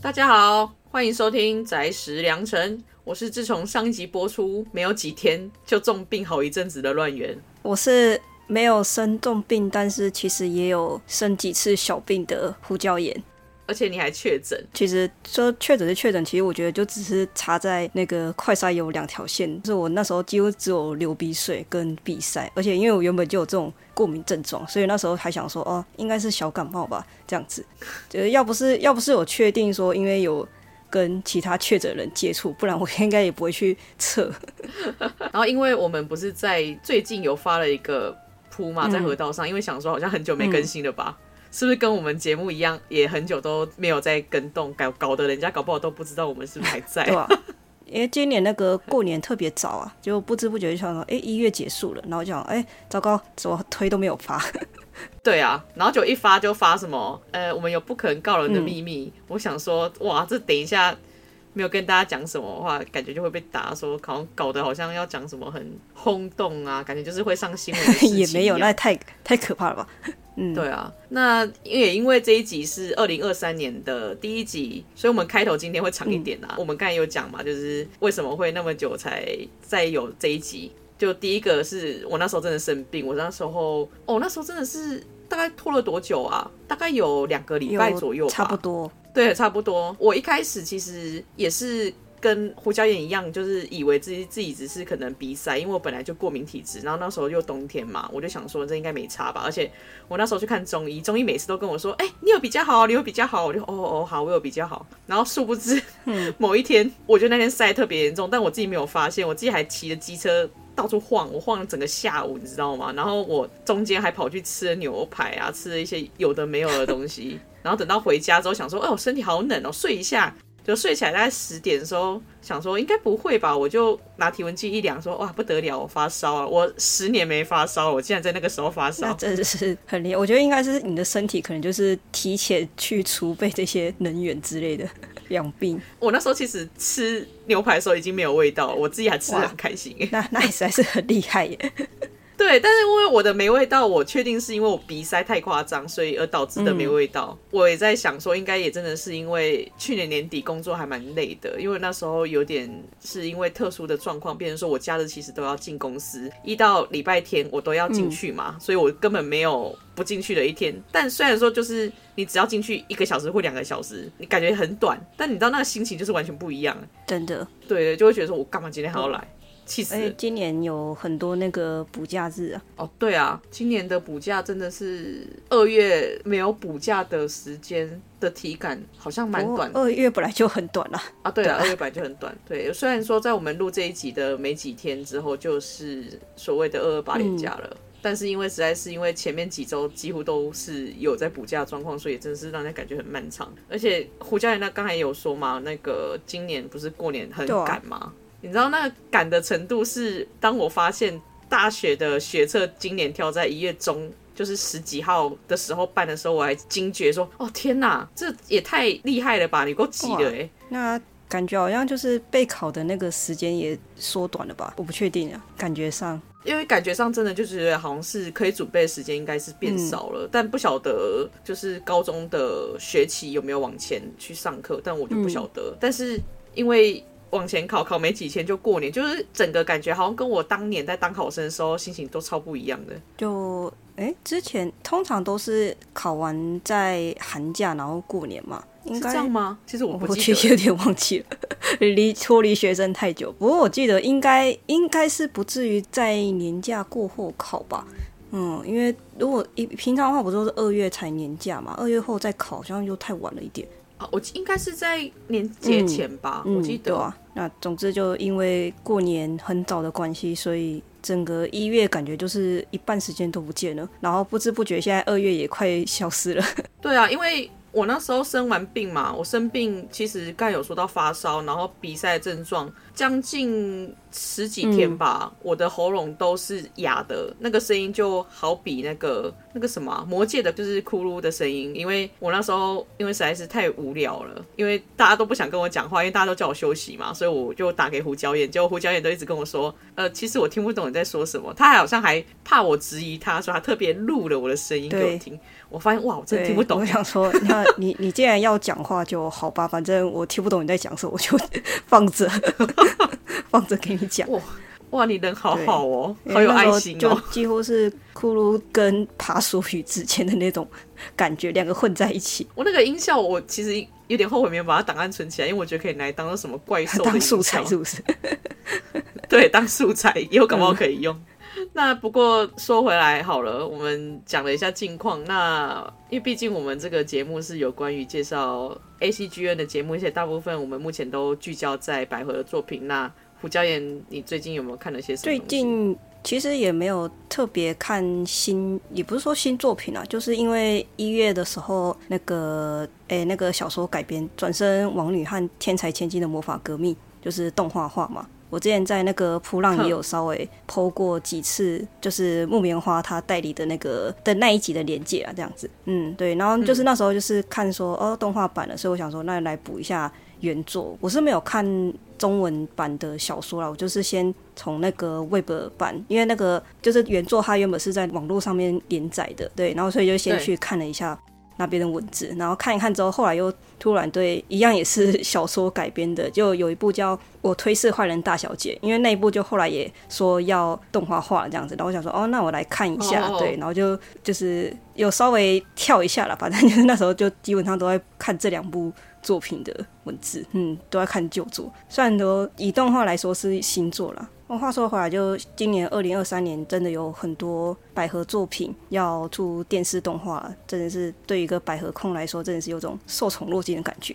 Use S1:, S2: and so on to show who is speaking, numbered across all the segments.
S1: 大家好，欢迎收听宅食良辰。我是自从上一集播出没有几天就重病好一阵子的乱源。
S2: 我是没有生重病，但是其实也有生几次小病的胡椒盐。
S1: 而且你还确诊。
S2: 其实说确诊是确诊，其实我觉得就只是插在那个快筛有两条线，就是我那时候几乎只有流鼻水跟鼻塞，而且因为我原本就有这种过敏症状，所以那时候还想说哦，应该是小感冒吧，这样子。就是要不是要不是我确定说因为有跟其他确诊人接触，不然我应该也不会去测。
S1: 然后因为我们不是在最近有发了一个铺嘛，在河道上，嗯、因为想说好像很久没更新了吧。嗯是不是跟我们节目一样，也很久都没有在跟动，搞搞得人家搞不好都不知道我们是不是还在？
S2: 对啊，因为今年那个过年特别早啊，就不知不觉就想到，哎、欸，一月结束了，然后就想，哎、欸，糟糕，怎么推都没有发？
S1: 对啊，然后就一发就发什么，呃，我们有不可能告人的秘密。嗯、我想说，哇，这等一下没有跟大家讲什么的话，感觉就会被打说，好像搞得好像要讲什么很轰动啊，感觉就是会上新闻。
S2: 也没有，那太太可怕了吧？嗯，
S1: 对啊，那也因为这一集是二零二三年的第一集，所以我们开头今天会长一点啊。嗯、我们刚才有讲嘛，就是为什么会那么久才再有这一集？就第一个是我那时候真的生病，我那时候哦，那时候真的是大概拖了多久啊？大概有两个礼拜左右吧，
S2: 差不多。
S1: 对，差不多。我一开始其实也是。跟胡椒盐一样，就是以为自己自己只是可能鼻塞，因为我本来就过敏体质，然后那时候又冬天嘛，我就想说这应该没差吧。而且我那时候去看中医，中医每次都跟我说：“哎、你有比较好，你有比较好。”我就哦哦好，我有比较好。然后殊不知，某一天，我觉得那天塞特别严重，但我自己没有发现，我自己还骑着机车到处晃，我晃了整个下午，你知道吗？然后我中间还跑去吃了牛排啊，吃了一些有的没有的东西，然后等到回家之后想说：“哎，我身体好冷哦，睡一下。”就睡起来大概十点的时候，想说应该不会吧，我就拿体温计一量，说哇不得了，我发烧啊！我十年没发烧，我竟然在那个时候发烧，
S2: 那真的是很厉害。我觉得应该是你的身体可能就是提前去储备这些能源之类的养病。
S1: 我那时候其实吃牛排的时候已经没有味道，我自己还吃的很开心。
S2: 那那也实在是很厉害耶。
S1: 对，但是因为我的没味道，我确定是因为我鼻塞太夸张，所以而导致的没味道。嗯、我也在想说，应该也真的是因为去年年底工作还蛮累的，因为那时候有点是因为特殊的状况，变成说我假日其实都要进公司，一到礼拜天我都要进去嘛，嗯、所以我根本没有不进去的一天。但虽然说就是你只要进去一个小时或两个小时，你感觉很短，但你知道那个心情就是完全不一样，
S2: 真的。
S1: 对，就会觉得说我干嘛今天还要来？嗯气死！
S2: 而且今年有很多那个补假日啊。
S1: 哦，对啊，今年的补假真的是二月没有补假的时间的体感好像蛮短的。
S2: 二月本来就很短了
S1: 啊。对啊，二月本来就很短。对，虽然说在我们录这一集的没几天之后就是所谓的二二八连假了，嗯、但是因为实在是因为前面几周几乎都是有在补假状况，所以真的是让人感觉很漫长。而且胡家人那刚才也有说嘛，那个今年不是过年很赶吗？你知道那个赶的程度是，当我发现大学的学测今年挑在一月中，就是十几号的时候办的时候，我还惊觉说：“哦天哪，这也太厉害了吧！你够急的哎。”
S2: 那感觉好像就是备考的那个时间也缩短了吧？我不确定啊，感觉上，
S1: 因为感觉上真的就觉得好像是可以准备的时间应该是变少了，嗯、但不晓得就是高中的学期有没有往前去上课，但我就不晓得。嗯、但是因为往前考，考没几天就过年，就是整个感觉好像跟我当年在当考生的时候心情都超不一样的。
S2: 就哎、欸，之前通常都是考完在寒假，然后过年嘛，应该
S1: 是这样吗？其实我不
S2: 确实有点忘记了，离脱离学生太久。不过我记得应该应该是不至于在年假过后考吧。嗯，因为如果一平常的话，不都是二月才年假嘛？二月后再考，好像又太晚了一点。
S1: 我应该是在年节前吧，嗯、我记得。
S2: 嗯、对啊，那总之就因为过年很早的关系，所以整个一月感觉就是一半时间都不见了，然后不知不觉现在二月也快消失了。
S1: 对啊，因为我那时候生完病嘛，我生病其实刚有说到发烧，然后鼻塞的症状，将近十几天吧，嗯、我的喉咙都是哑的，那个声音就好比那个那个什么、啊、魔界的，就是骷髅的声音。因为我那时候因为实在是太无聊了，因为大家都不想跟我讲话，因为大家都叫我休息嘛，所以我就打给胡椒盐，结果胡椒盐都一直跟我说，呃，其实我听不懂你在说什么。他还好像还怕我质疑他，说他特别录了我的声音给我听。我发现哇，我真的听不懂。
S2: 我想说，那你你既然要讲话就好吧，反正我听不懂你在讲什么，我就 放着。放着给你讲
S1: 哇哇，你人好好哦，好有爱心哦，
S2: 就几乎是骷髅跟爬鼠语之间的那种感觉，两个混在一起。
S1: 我那个音效，我其实有点后悔没有把它档案存起来，因为我觉得可以拿来当做什么怪兽
S2: 当素材，是不是？
S1: 对，当素材以后搞不好可以用。嗯、那不过说回来好了，我们讲了一下近况。那因为毕竟我们这个节目是有关于介绍 ACGN 的节目，而且大部分我们目前都聚焦在百合的作品。那胡椒盐，你最近有没有看了些什么？
S2: 最近其实也没有特别看新，也不是说新作品啊，就是因为一月的时候那个诶、欸、那个小说改编《转身王女和天才千金的魔法革命》就是动画化嘛。我之前在那个普浪也有稍微 po 过几次，就是木棉花他代理的那个的那一集的连接啊，这样子。嗯，对。然后就是那时候就是看说哦动画版了，所以我想说那来补一下原作。我是没有看。中文版的小说啦，我就是先从那个 Web 版，因为那个就是原作，它原本是在网络上面连载的，对，然后所以就先去看了一下那边的文字，然后看一看之后，后来又突然对一样也是 小说改编的，就有一部叫《我推是坏人大小姐》，因为那一部就后来也说要动画化这样子，然后我想说哦，那我来看一下，对，然后就就是有稍微跳一下了，反正就是那时候就基本上都在看这两部。作品的文字，嗯，都在看旧作。虽然说以动画来说是新作啦，那话说回来，就今年二零二三年真的有很多百合作品要出电视动画，真的是对一个百合控来说，真的是有种受宠若惊的感觉。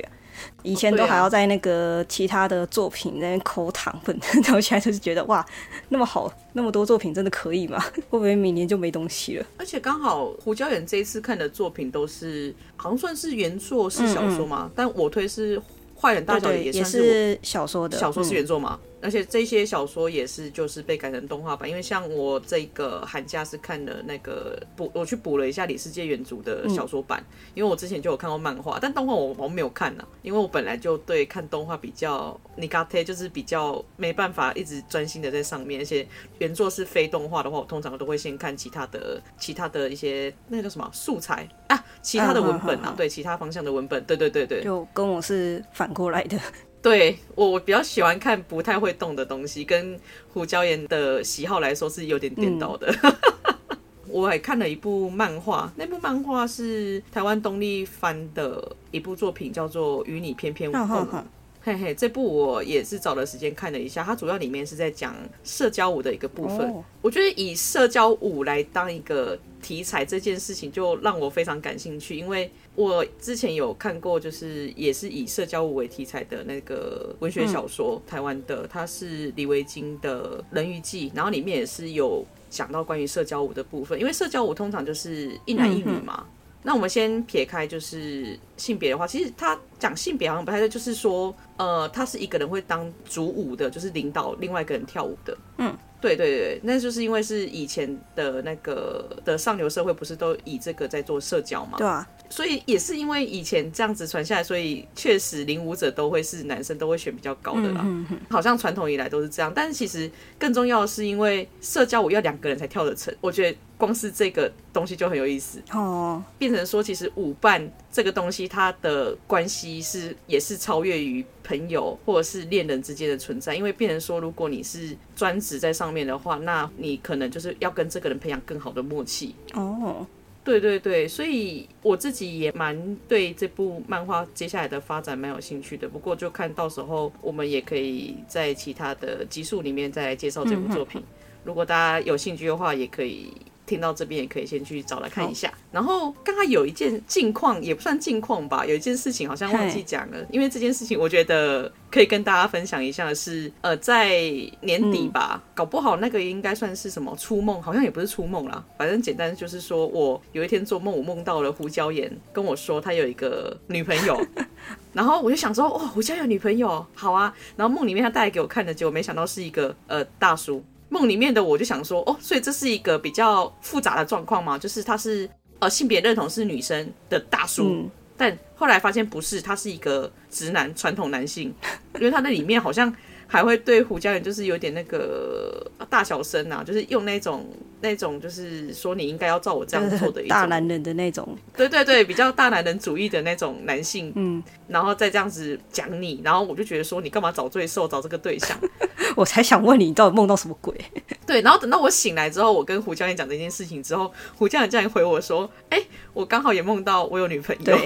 S2: 以前都还要在那个其他的作品在那边抠糖分，然后现在就是觉得哇，那么好，那么多作品真的可以吗？会不会明年就没东西了？
S1: 而且刚好胡椒盐这一次看的作品都是，好像算是原作是小说嘛，嗯嗯，但我推是。坏人大小姐也是，
S2: 小说的，
S1: 小说是原作嘛？嗯、而且这些小说也是就是被改成动画版。因为像我这个寒假是看了那个补，我去补了一下李世界原著的小说版，嗯、因为我之前就有看过漫画，但动画我我没有看呢、啊，因为我本来就对看动画比较苦手，就是比较没办法一直专心的在上面。而且原作是非动画的话，我通常都会先看其他的其他的一些那个叫什么素材啊。其他的文本啊，嗯、对，其他方向的文本，对对对对，
S2: 就跟我是反过来的。
S1: 对，我我比较喜欢看不太会动的东西，跟胡椒盐的喜好来说是有点颠倒的。嗯、我还看了一部漫画，那部漫画是台湾东立翻的一部作品，叫做《与你翩翩舞》。嗯嗯嘿嘿，这部我也是找了时间看了一下，它主要里面是在讲社交舞的一个部分。Oh. 我觉得以社交舞来当一个题材这件事情，就让我非常感兴趣，因为我之前有看过，就是也是以社交舞为题材的那个文学小说，嗯、台湾的，它是李维京的《人鱼记》，然后里面也是有讲到关于社交舞的部分，因为社交舞通常就是一男一女嘛。嗯那我们先撇开就是性别的话，其实他讲性别好像不太对，就是说，呃，他是一个人会当主舞的，就是领导另外一个人跳舞的。嗯，对对对，那就是因为是以前的那个的上流社会，不是都以这个在做社交嘛？
S2: 对啊。
S1: 所以也是因为以前这样子传下来，所以确实领舞者都会是男生，都会选比较高的啦。嗯、哼哼好像传统以来都是这样，但是其实更重要的是，因为社交舞要两个人才跳得成。我觉得光是这个东西就很有意思哦，变成说其实舞伴这个东西，它的关系是也是超越于朋友或者是恋人之间的存在，因为变成说，如果你是专职在上面的话，那你可能就是要跟这个人培养更好的默契哦。对对对，所以我自己也蛮对这部漫画接下来的发展蛮有兴趣的。不过就看到时候我们也可以在其他的集数里面再来介绍这部作品。嗯、如果大家有兴趣的话，也可以听到这边也可以先去找来看一下。然后刚刚有一件近况，也不算近况吧，有一件事情好像忘记讲了，因为这件事情我觉得可以跟大家分享一下的是，呃，在年底吧，搞不好那个应该算是什么初梦，好像也不是初梦啦，反正简单就是说我有一天做梦，我梦到了胡椒盐跟我说他有一个女朋友。然后我就想说，哇，胡椒盐有女朋友，好啊。然后梦里面他带来给我看的，结果没想到是一个呃大叔。梦里面的我就想说，哦，所以这是一个比较复杂的状况嘛，就是他是呃性别认同是女生的大叔，嗯、但后来发现不是，他是一个直男传统男性，因为他那里面好像。还会对胡椒盐就是有点那个大小声啊，就是用那种那种就是说你应该要照我这样做的一种
S2: 大男人的那种，
S1: 对对对，比较大男人主义的那种男性，嗯，然后再这样子讲你，然后我就觉得说你干嘛找罪受找这个对象？
S2: 我才想问你，你到底梦到什么鬼？
S1: 对，然后等到我醒来之后，我跟胡教练讲这件事情之后，胡教练竟然回我说，哎，我刚好也梦到我有女朋友。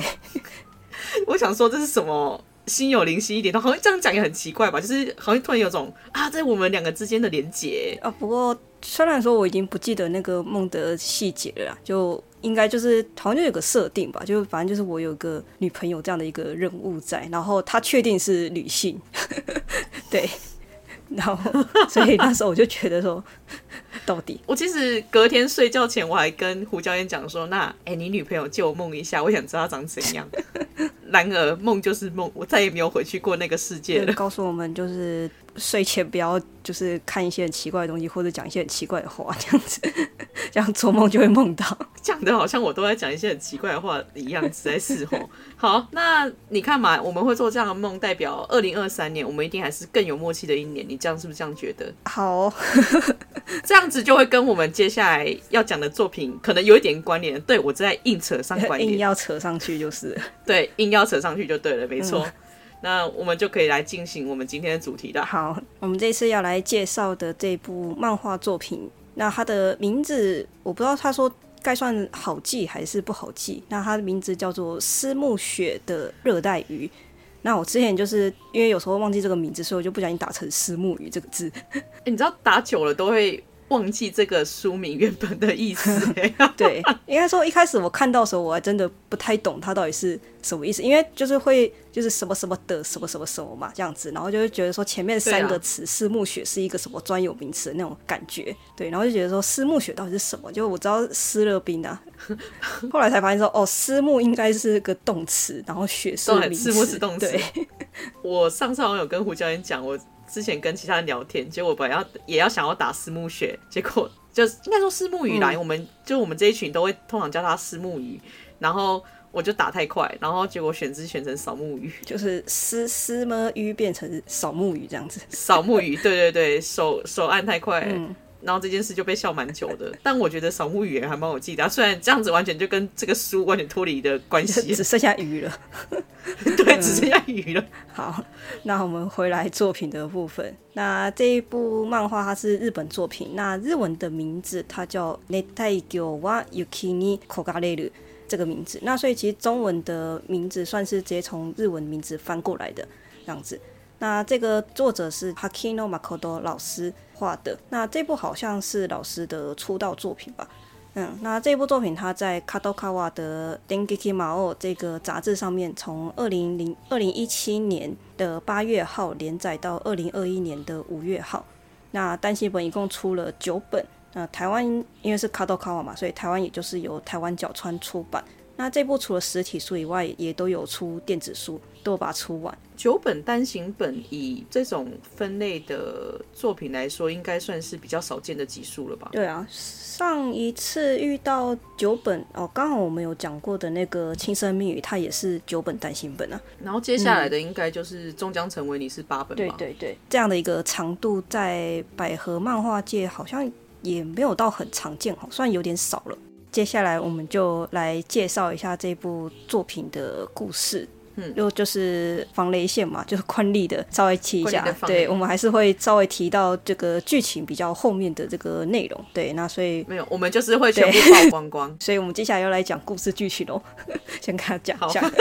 S1: 我想说这是什么？心有灵犀一点，好像这样讲也很奇怪吧？就是好像突然有种啊，在我们两个之间的连结
S2: 啊。不过虽然说我已经不记得那个梦的细节了，就应该就是好像就有个设定吧，就反正就是我有个女朋友这样的一个任务在，然后她确定是女性，对，然后所以那时候我就觉得说，到底
S1: 我其实隔天睡觉前我还跟胡教练讲说，那哎、欸，你女朋友借我梦一下，我想知道她长怎样。然而梦就是梦，我再也没有回去过那个世界了。
S2: 告诉我们，就是睡前不要就是看一些很奇怪的东西，或者讲一些很奇怪的话，这样子，这样做梦就会梦到。
S1: 讲的好像我都在讲一些很奇怪的话一样，实在是吼。好，那你看嘛，我们会做这样的梦，代表二零二三年我们一定还是更有默契的一年。你这样是不是这样觉得？
S2: 好、哦，
S1: 这样子就会跟我们接下来要讲的作品可能有一点关联。对，我在硬扯上关联，
S2: 硬要扯上去就是。
S1: 对，硬要。扯上去就对了，没错。嗯、那我们就可以来进行我们今天的主题了。
S2: 好，我们这次要来介绍的这部漫画作品，那它的名字我不知道，他说该算好记还是不好记。那它的名字叫做思慕雪的热带鱼。那我之前就是因为有时候忘记这个名字，所以我就不小心打成思慕鱼这个字。
S1: 欸、你知道打久了都会。忘记这个书名原本的意思。
S2: 对，应该说一开始我看到的时候，我还真的不太懂它到底是什么意思，因为就是会就是什么什么的什么什么什么嘛这样子，然后就会觉得说前面三个词“思慕雪”是一个什么专有名词的那种感觉，对，然后就觉得说“思慕雪”到底是什么？就我知道思乐冰啊，后来才发现说哦，“思慕”应该是个动词，然后“雪”是名词，
S1: 思慕是动词。
S2: 对，
S1: 我上次好像有跟胡教练讲我。之前跟其他人聊天，结果本来要也要想要打思慕雪，结果就应该说思慕鱼来，嗯、我们就我们这一群都会通常叫他思慕鱼，然后我就打太快，然后结果选字选成扫墓鱼，
S2: 就是思思么鱼变成扫墓鱼这样子，
S1: 扫墓鱼，对对对，手手按太快。嗯然后这件事就被笑蛮久的，但我觉得扫墓语言还蛮有记得，虽然这样子完全就跟这个书完全脱离的关系，
S2: 只剩下鱼了。
S1: 对，只剩下鱼了。嗯、
S2: 好，那我们回来作品的部分。那这一部漫画它是日本作品，那日文的名字它叫《热帯鱼は雪に焦がれる》这个名字。那所以其实中文的名字算是直接从日文名字翻过来的这样子。 那这个作者是 Hakino Makoto 老师画的。那这部好像是老师的出道作品吧？嗯，那这部作品他在 Kadokawa 的 Dengeki Mao 这个杂志上面，从二零零二零一七年的八月号连载到二零二一年的五月号。那单行本一共出了九本。那台湾因为是 Kadokawa 嘛，所以台湾也就是由台湾角川出版。那这部除了实体书以外，也都有出电子书，都有把它出完。
S1: 九本单行本，以这种分类的作品来说，应该算是比较少见的集数了吧？
S2: 对啊，上一次遇到九本哦，刚好我们有讲过的那个《轻生密语》，它也是九本单行本啊。
S1: 然后接下来的应该就是终将成为你是八本吧？
S2: 对对对，这样的一个长度在百合漫画界好像也没有到很常见，好算有点少了。接下来我们就来介绍一下这部作品的故事，嗯，又就是防雷线嘛，就是宽利的稍微提一下，对，我们还是会稍微提到这个剧情比较后面的这个内容，对，那所以
S1: 没有，我们就是会全部曝光光，
S2: 所以我们接下来要来讲故事剧情喽，先跟他讲一下。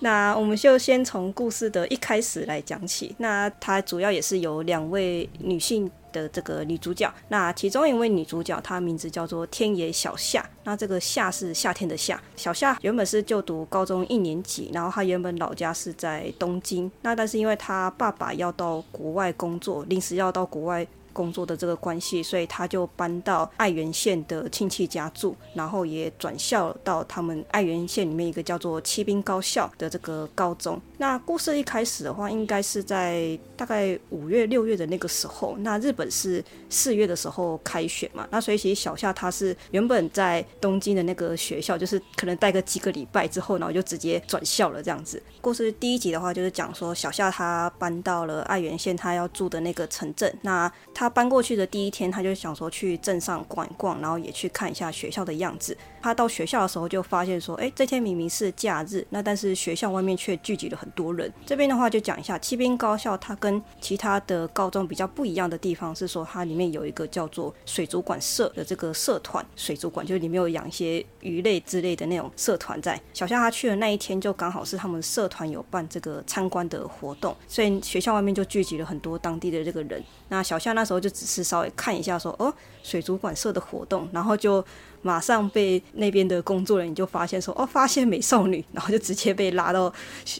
S2: 那我们就先从故事的一开始来讲起，那它主要也是由两位女性的这个女主角。那其中一位女主角，她名字叫做天野小夏。那这个夏是夏天的夏。小夏原本是就读高中一年级，然后她原本老家是在东京。那但是因为她爸爸要到国外工作，临时要到国外。工作的这个关系，所以他就搬到爱媛县的亲戚家住，然后也转校到他们爱媛县里面一个叫做七滨高校的这个高中。那故事一开始的话，应该是在大概五月六月的那个时候。那日本是四月的时候开学嘛，那所以其实小夏他是原本在东京的那个学校，就是可能待个几个礼拜之后，然后就直接转校了这样子。故事第一集的话，就是讲说小夏他搬到了爱媛县他要住的那个城镇，那他搬过去的第一天，他就想说去镇上逛一逛，然后也去看一下学校的样子。他到学校的时候就发现说，哎，这天明明是假日，那但是学校外面却聚集了很多人。这边的话就讲一下七兵高校，它跟其他的高中比较不一样的地方是说，它里面有一个叫做水族馆社的这个社团。水族馆就是里面有养一些鱼类之类的那种社团在。小夏他去的那一天就刚好是他们社团有办这个参观的活动，所以学校外面就聚集了很多当地的这个人。那小夏那时候就只是稍微看一下说，哦，水族馆社的活动，然后就马上被那边的工作人员就发现说，哦，发现美少女，然后就直接被拉到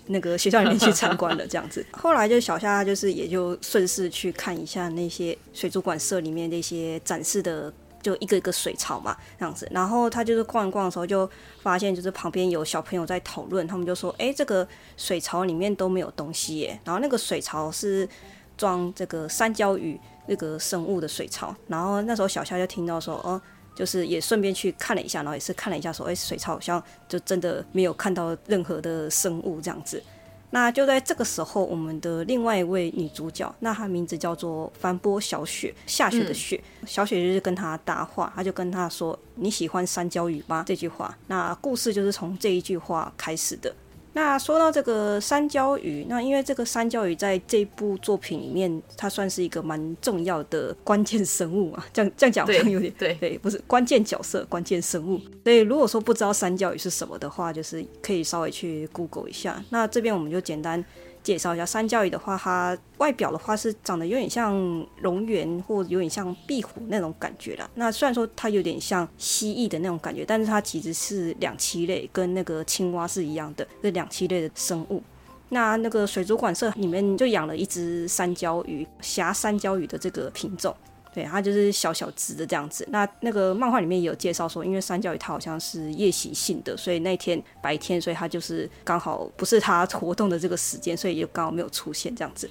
S2: 那个学校里面去参观了这样子。后来就小夏就是也就顺势去看一下那些水族馆社里面那些展示的，就一个一个水槽嘛这样子。然后他就是逛一逛的时候就发现，就是旁边有小朋友在讨论，他们就说，哎，这个水槽里面都没有东西耶。然后那个水槽是。装这个三焦鱼那个生物的水槽，然后那时候小夏就听到说，哦，就是也顺便去看了一下，然后也是看了一下说，哎，水草好像就真的没有看到任何的生物这样子。那就在这个时候，我们的另外一位女主角，那她名字叫做帆波小雪，下雪的雪，嗯、小雪就是跟她搭话，她就跟她说：“你喜欢山椒鱼吗？”这句话，那故事就是从这一句话开始的。那说到这个山椒鱼，那因为这个山椒鱼在这部作品里面，它算是一个蛮重要的关键生物啊。这样 这样讲好像有点
S1: 对
S2: 对，不是关键角色，关键生物。所以如果说不知道山椒鱼是什么的话，就是可以稍微去 Google 一下。那这边我们就简单。介绍一下三角鱼的话，它外表的话是长得有点像龙螈或有点像壁虎那种感觉啦。那虽然说它有点像蜥蜴的那种感觉，但是它其实是两栖类，跟那个青蛙是一样的，是两栖类的生物。那那个水族馆社里面就养了一只三角鱼，狭山椒鱼的这个品种。对，它就是小小只的这样子。那那个漫画里面也有介绍说，因为山椒鱼它好像是夜行性的，所以那天白天，所以它就是刚好不是它活动的这个时间，所以也刚好没有出现这样子。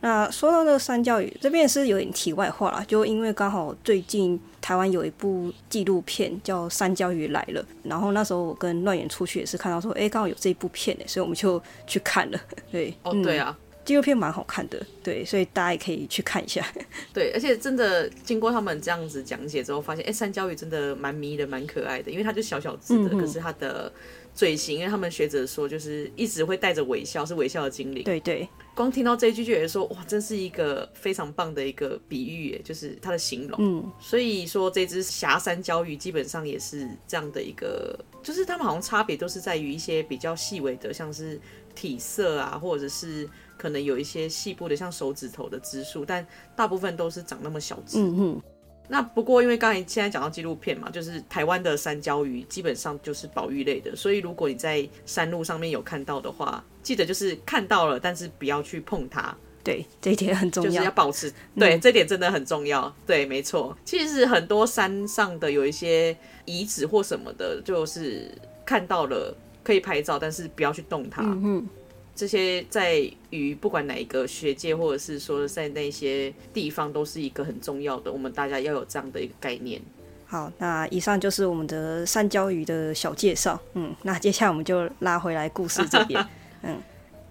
S2: 那说到那个山椒鱼，这边也是有点题外话啦，就因为刚好最近台湾有一部纪录片叫《山椒鱼来了》，然后那时候我跟乱远出去也是看到说，哎，刚好有这一部片诶，所以我们就去看了。对，
S1: 哦，对啊。嗯
S2: 纪录片蛮好看的，对，所以大家也可以去看一下。
S1: 对，而且真的经过他们这样子讲解之后，发现哎，山椒鱼真的蛮迷的、蛮可爱的，因为它就小小只的，可是它的嘴型，因为他们学者说就是一直会带着微笑，是微笑的精灵。
S2: 对对，
S1: 光听到这一句就觉得说哇，真是一个非常棒的一个比喻，就是它的形容。嗯，所以说这只霞山椒鱼基本上也是这样的一个，就是他们好像差别都是在于一些比较细微的，像是体色啊，或者是。可能有一些细部的，像手指头的只数，但大部分都是长那么小只。嗯哼。那不过，因为刚才现在讲到纪录片嘛，就是台湾的山椒鱼基本上就是保育类的，所以如果你在山路上面有看到的话，记得就是看到了，但是不要去碰它。
S2: 对，这一点很重要，
S1: 就是要保持。对，嗯、这点真的很重要。对，没错。其实很多山上的有一些遗址或什么的，就是看到了可以拍照，但是不要去动它。嗯哼。这些在于不管哪一个学界，或者是说在那些地方，都是一个很重要的。我们大家要有这样的一个概念。
S2: 好，那以上就是我们的三焦鱼的小介绍。嗯，那接下来我们就拉回来故事这边。嗯。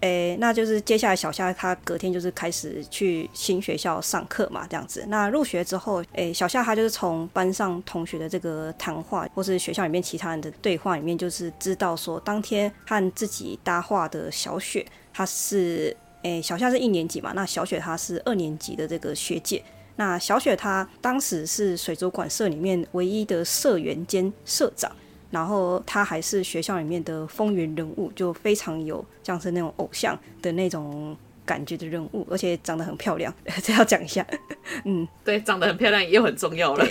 S2: 诶、那就是接下来小夏他隔天就是开始去新学校上课嘛，这样子。那入学之后，诶、小夏他就是从班上同学的这个谈话，或是学校里面其他人的对话里面，就是知道说，当天和自己搭话的小雪，她是诶、小夏是一年级嘛，那小雪她是二年级的这个学姐。那小雪她当时是水族馆社里面唯一的社员兼社长。然后他还是学校里面的风云人物，就非常有像是那种偶像的那种感觉的人物，而且长得很漂亮，这要讲一下。嗯，
S1: 对，长得很漂亮也很重要了。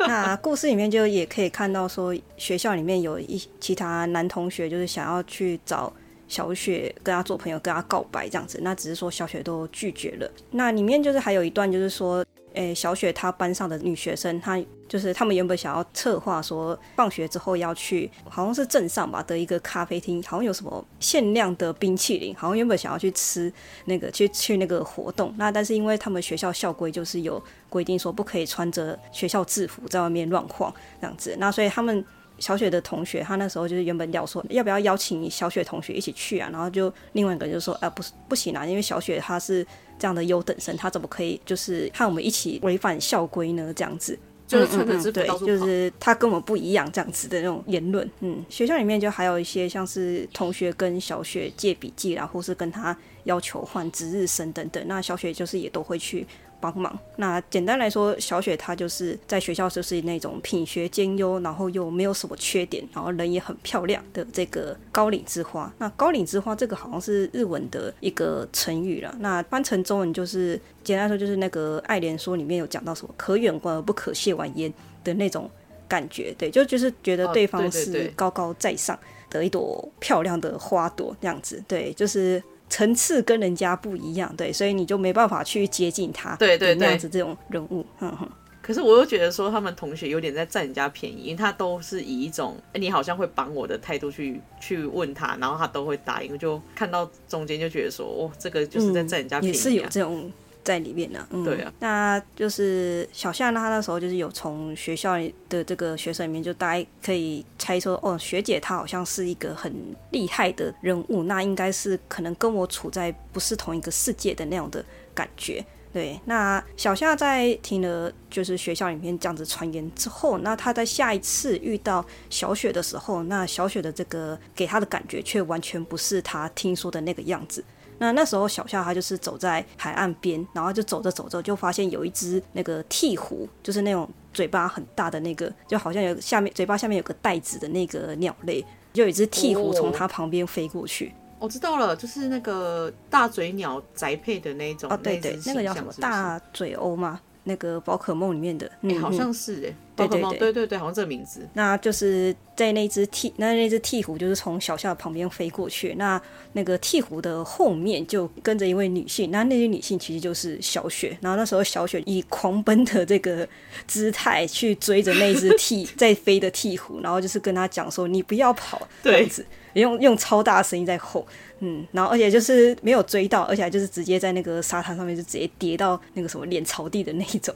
S2: 那故事里面就也可以看到说，学校里面有一其他男同学就是想要去找小雪跟他做朋友，跟他告白这样子，那只是说小雪都拒绝了。那里面就是还有一段就是说。诶，小雪她班上的女学生，她就是他们原本想要策划说，放学之后要去，好像是镇上吧的一个咖啡厅，好像有什么限量的冰淇淋，好像原本想要去吃那个去去那个活动。那但是因为他们学校校规就是有规定说不可以穿着学校制服在外面乱晃这样子，那所以他们小雪的同学，他那时候就是原本要说要不要邀请小雪同学一起去啊，然后就另外一个就说，啊不是不行啊，因为小雪她是。这样的优等生，他怎么可以就是和我们一起违反校规呢？这样子，
S1: 就是穿着制服对，
S2: 就是他跟我们不一样这样子的那种言论。嗯，学校里面就还有一些像是同学跟小雪借笔记啦，或是跟他要求换值日生等等，那小雪就是也都会去。帮忙。那简单来说，小雪她就是在学校就是那种品学兼优，然后又没有什么缺点，然后人也很漂亮的这个高岭之花。那高岭之花这个好像是日文的一个成语了。那翻成中文就是简单来说就是那个爱莲说里面有讲到什么可远观而不可亵玩焉的那种感觉。对，就就是觉得对方是高高在上的一朵漂亮的花朵这样子。对，就是。层次跟人家不一样，对，所以你就没办法去接近他，
S1: 对对对，
S2: 那样子这种人物，哼哼。
S1: 可是我又觉得说他们同学有点在占人家便宜，因为他都是以一种哎你好像会帮我的态度去去问他，然后他都会答应，就看到中间就觉得说，哦，这个就是在占人家便宜，啊，
S2: 嗯，也是有这种。在里面呢、啊，嗯，
S1: 对啊，
S2: 那就是小夏呢，他那时候就是有从学校的这个学生里面，就大家可以猜说，哦，学姐她好像是一个很厉害的人物，那应该是可能跟我处在不是同一个世界的那样的感觉。对，那小夏在听了就是学校里面这样子传言之后，那他在下一次遇到小雪的时候，那小雪的这个给他的感觉却完全不是他听说的那个样子。那那时候小夏他就是走在海岸边，然后就走着走着就发现有一只那个鹈鹕，就是那种嘴巴很大的那个，就好像有下面嘴巴下面有个袋子的那个鸟类，就有一只鹈鹕从它旁边飞过去。
S1: 我知道了，就是那个大嘴鸟宅配的那种。
S2: 哦，对对，那个叫什么大嘴鸥吗？那个宝可梦里面的，
S1: 嗯、欸，好像是哎，宝可梦，对对对，好像这个名字。
S2: 那就是在那只替，那那只鹈鹕就是从小夏旁边飞过去，那那个鹈鹕的后面就跟着一位女性，那那些女性其实就是小雪，然后那时候小雪以狂奔的这个姿态去追着那只鹈 在飞的鹈鹕，然后就是跟他讲说：“你不要跑。”这样子。用用超大声音在吼，嗯，然后而且就是没有追到，而且就是直接在那个沙滩上面就直接跌到那个什么脸朝地的那一种，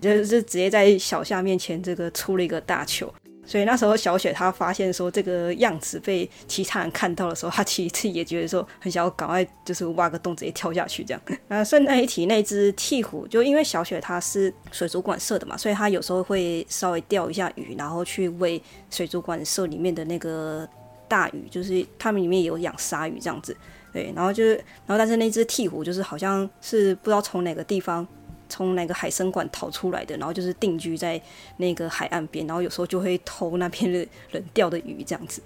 S2: 就是直接在小夏面前这个出了一个大球。所以那时候小雪她发现说这个样子被其他人看到的时候，她其实也觉得说很想要赶快就是挖个洞直接跳下去这样。那顺带一提，那只鹈鹕就因为小雪她是水族馆社的嘛，所以她有时候会稍微钓一下鱼，然后去喂水族馆社里面的那个。大鱼就是他们里面有养鲨鱼这样子，对，然后就是，然后但是那只鹈鹕就是好像是不知道从哪个地方，从那个海生馆逃出来的，然后就是定居在那个海岸边，然后有时候就会偷那边的人钓的鱼这样子。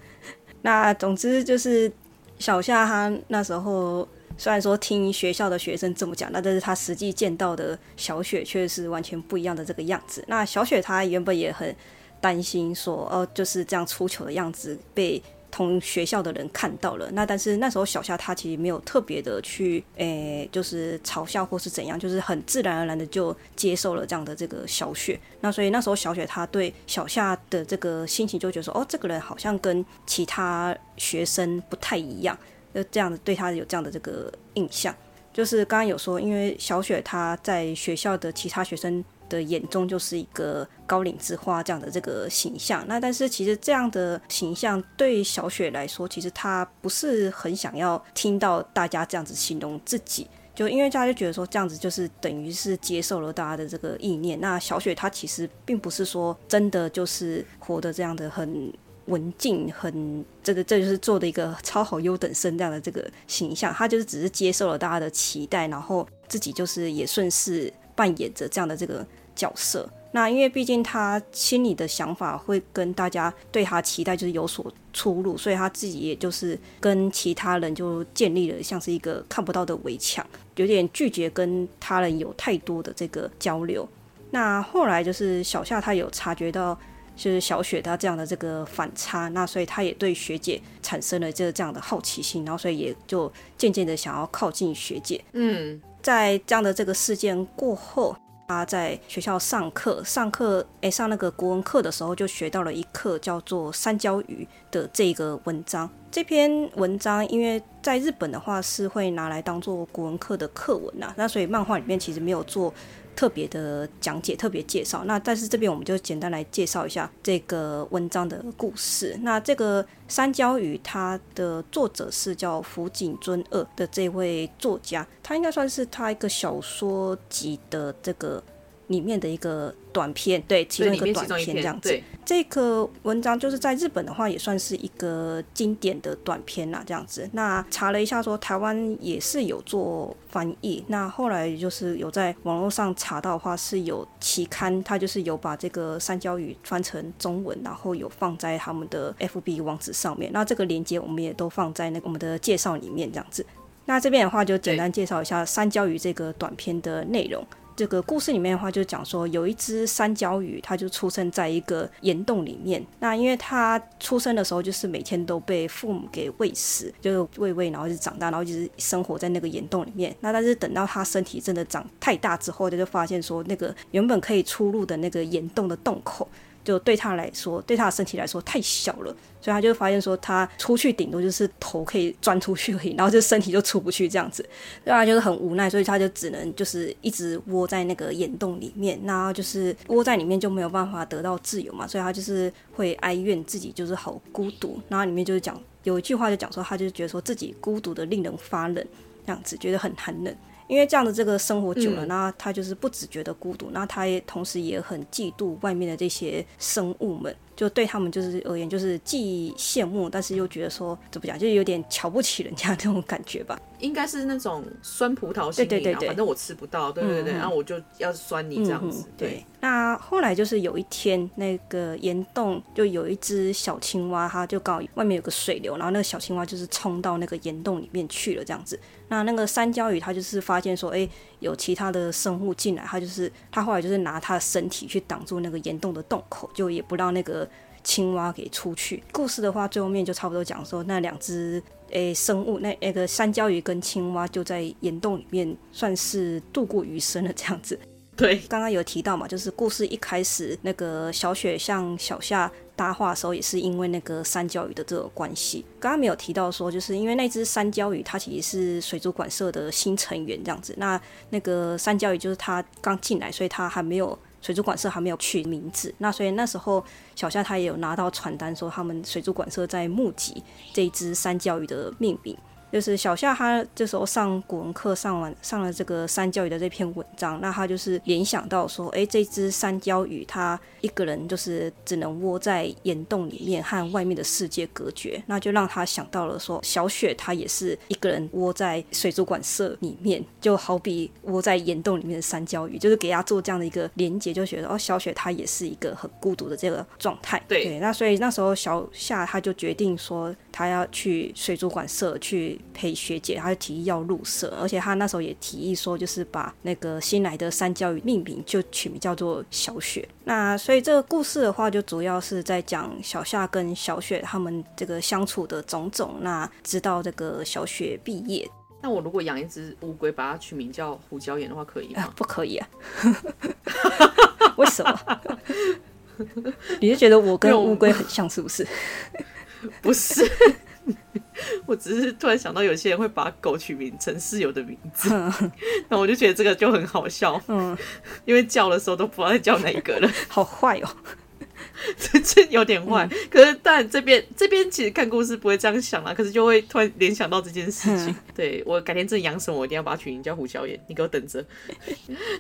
S2: 那总之就是小夏他那时候虽然说听学校的学生这么讲，那但是他实际见到的小雪却是完全不一样的这个样子。那小雪她原本也很担心说，哦，就是这样出糗的样子被。同学校的人看到了，那但是那时候小夏他其实没有特别的去，诶、就是嘲笑或是怎样，就是很自然而然的就接受了这样的这个小雪。那所以那时候小雪他对小夏的这个心情就觉得说，哦，这个人好像跟其他学生不太一样，就这样子对他有这样的这个印象。就是刚刚有说，因为小雪她在学校的其他学生。的眼中就是一个高岭之花这样的这个形象，那但是其实这样的形象对小雪来说，其实她不是很想要听到大家这样子形容自己，就因为大家就觉得说这样子就是等于是接受了大家的这个意念。那小雪她其实并不是说真的就是活得这样的很文静，很这个这就是做的一个超好优等生这样的这个形象，她就是只是接受了大家的期待，然后自己就是也顺势。扮演着这样的这个角色，那因为毕竟他心里的想法会跟大家对他期待就是有所出入，所以他自己也就是跟其他人就建立了像是一个看不到的围墙，有点拒绝跟他人有太多的这个交流。那后来就是小夏他有察觉到，就是小雪他这样的这个反差，那所以他也对学姐产生了这这样的好奇心，然后所以也就渐渐的想要靠近学姐。
S1: 嗯，
S2: 在这样的这个事件过后。他在学校上课，上课诶，上那个国文课的时候，就学到了一课叫做《三焦鱼》的这个文章。这篇文章，因为在日本的话是会拿来当做国文课的课文呐，那所以漫画里面其实没有做特别的讲解、特别介绍。那但是这边我们就简单来介绍一下这个文章的故事。那这个《三焦鱼》它的作者是叫福井尊二的这位作家，他应该算是他一个小说集的这个。里面的一个短片，对，其中一个短片这样子。这个文章就是在日本的话，也算是一个经典的短片啦，这样子。那查了一下，说台湾也是有做翻译。那后来就是有在网络上查到的话，是有期刊，它就是有把这个三焦鱼翻成中文，然后有放在他们的 FB 网址上面。那这个链接我们也都放在那个我们的介绍里面，这样子。那这边的话，就简单介绍一下三焦鱼这个短片的内容。这个故事里面的话，就讲说有一只三角鱼，它就出生在一个岩洞里面。那因为它出生的时候，就是每天都被父母给喂食，就是喂喂，然后就长大，然后就是生活在那个岩洞里面。那但是等到它身体真的长太大之后，它就发现说，那个原本可以出入的那个岩洞的洞口。就对他来说，对他的身体来说太小了，所以他就发现说，他出去顶多就是头可以钻出去而已，然后就身体就出不去这样子，对啊，就是很无奈，所以他就只能就是一直窝在那个岩洞里面，然后就是窝在里面就没有办法得到自由嘛，所以他就是会哀怨自己就是好孤独，然后里面就是讲有一句话就讲说，他就觉得说自己孤独的令人发冷，这样子觉得很寒冷。因为这样的这个生活久了，那、嗯、他就是不只觉得孤独，那他也同时也很嫉妒外面的这些生物们。就对他们就是而言，就是既羡慕，但是又觉得说怎么讲，就有点瞧不起人家那种感觉吧。
S1: 应该是那种酸葡萄心理，对对对对，反正我吃不到，对对对，嗯、然后我就要酸你这样子。嗯、对，对，
S2: 那后来就是有一天，那个岩洞就有一只小青蛙，它就搞外面有个水流，然后那个小青蛙就是冲到那个岩洞里面去了，这样子。那那个山椒鱼它就是发现说，哎，有其他的生物进来，它就是它后来就是拿它的身体去挡住那个岩洞的洞口，就也不让那个。青蛙给出去。故事的话，最后面就差不多讲说，那两只诶生物，那那个山椒鱼跟青蛙就在岩洞里面算是度过余生了这样子。
S1: 对，
S2: 刚刚有提到嘛，就是故事一开始那个小雪向小夏搭话的时候，也是因为那个三角鱼的这个关系。刚刚没有提到说，就是因为那只三角鱼它其实是水族馆社的新成员这样子。那那个三角鱼就是它刚进来，所以它还没有。水族馆社还没有取名字，那所以那时候小夏他也有拿到传单，说他们水族馆社在募集这一只三角鱼的命名。就是小夏他这时候上古文课上完上了这个山椒鱼的这篇文章，那他就是联想到说，哎，这只山椒鱼它一个人就是只能窝在岩洞里面和外面的世界隔绝，那就让他想到了说，小雪她也是一个人窝在水族馆舍里面，就好比窝在岩洞里面的山椒鱼，就是给他做这样的一个连接，就觉得哦，小雪她也是一个很孤独的这个状态。
S1: 对，
S2: 对，那所以那时候小夏他就决定说，他要去水族馆社去。陪学姐，他就提议要入社，而且他那时候也提议说，就是把那个新来的三教鱼命名，就取名叫做小雪。那所以这个故事的话，就主要是在讲小夏跟小雪他们这个相处的种种。那直到这个小雪毕业，
S1: 那我如果养一只乌龟，把它取名叫胡椒盐的话，可以吗？
S2: 啊，不可以啊！为什么？你是觉得我跟乌龟很像，是不是？
S1: 不是。我只是突然想到，有些人会把狗取名成室友的名字，那我就觉得这个就很好笑，嗯，因为叫的时候都不知道在叫哪一个了，
S2: 好坏哦，
S1: 这这有点坏。可是但这边这边其实看故事不会这样想啦，可是就会突然联想到这件事情。对，我改天真的养什么，我一定要把它取名叫胡椒盐，你给我等着。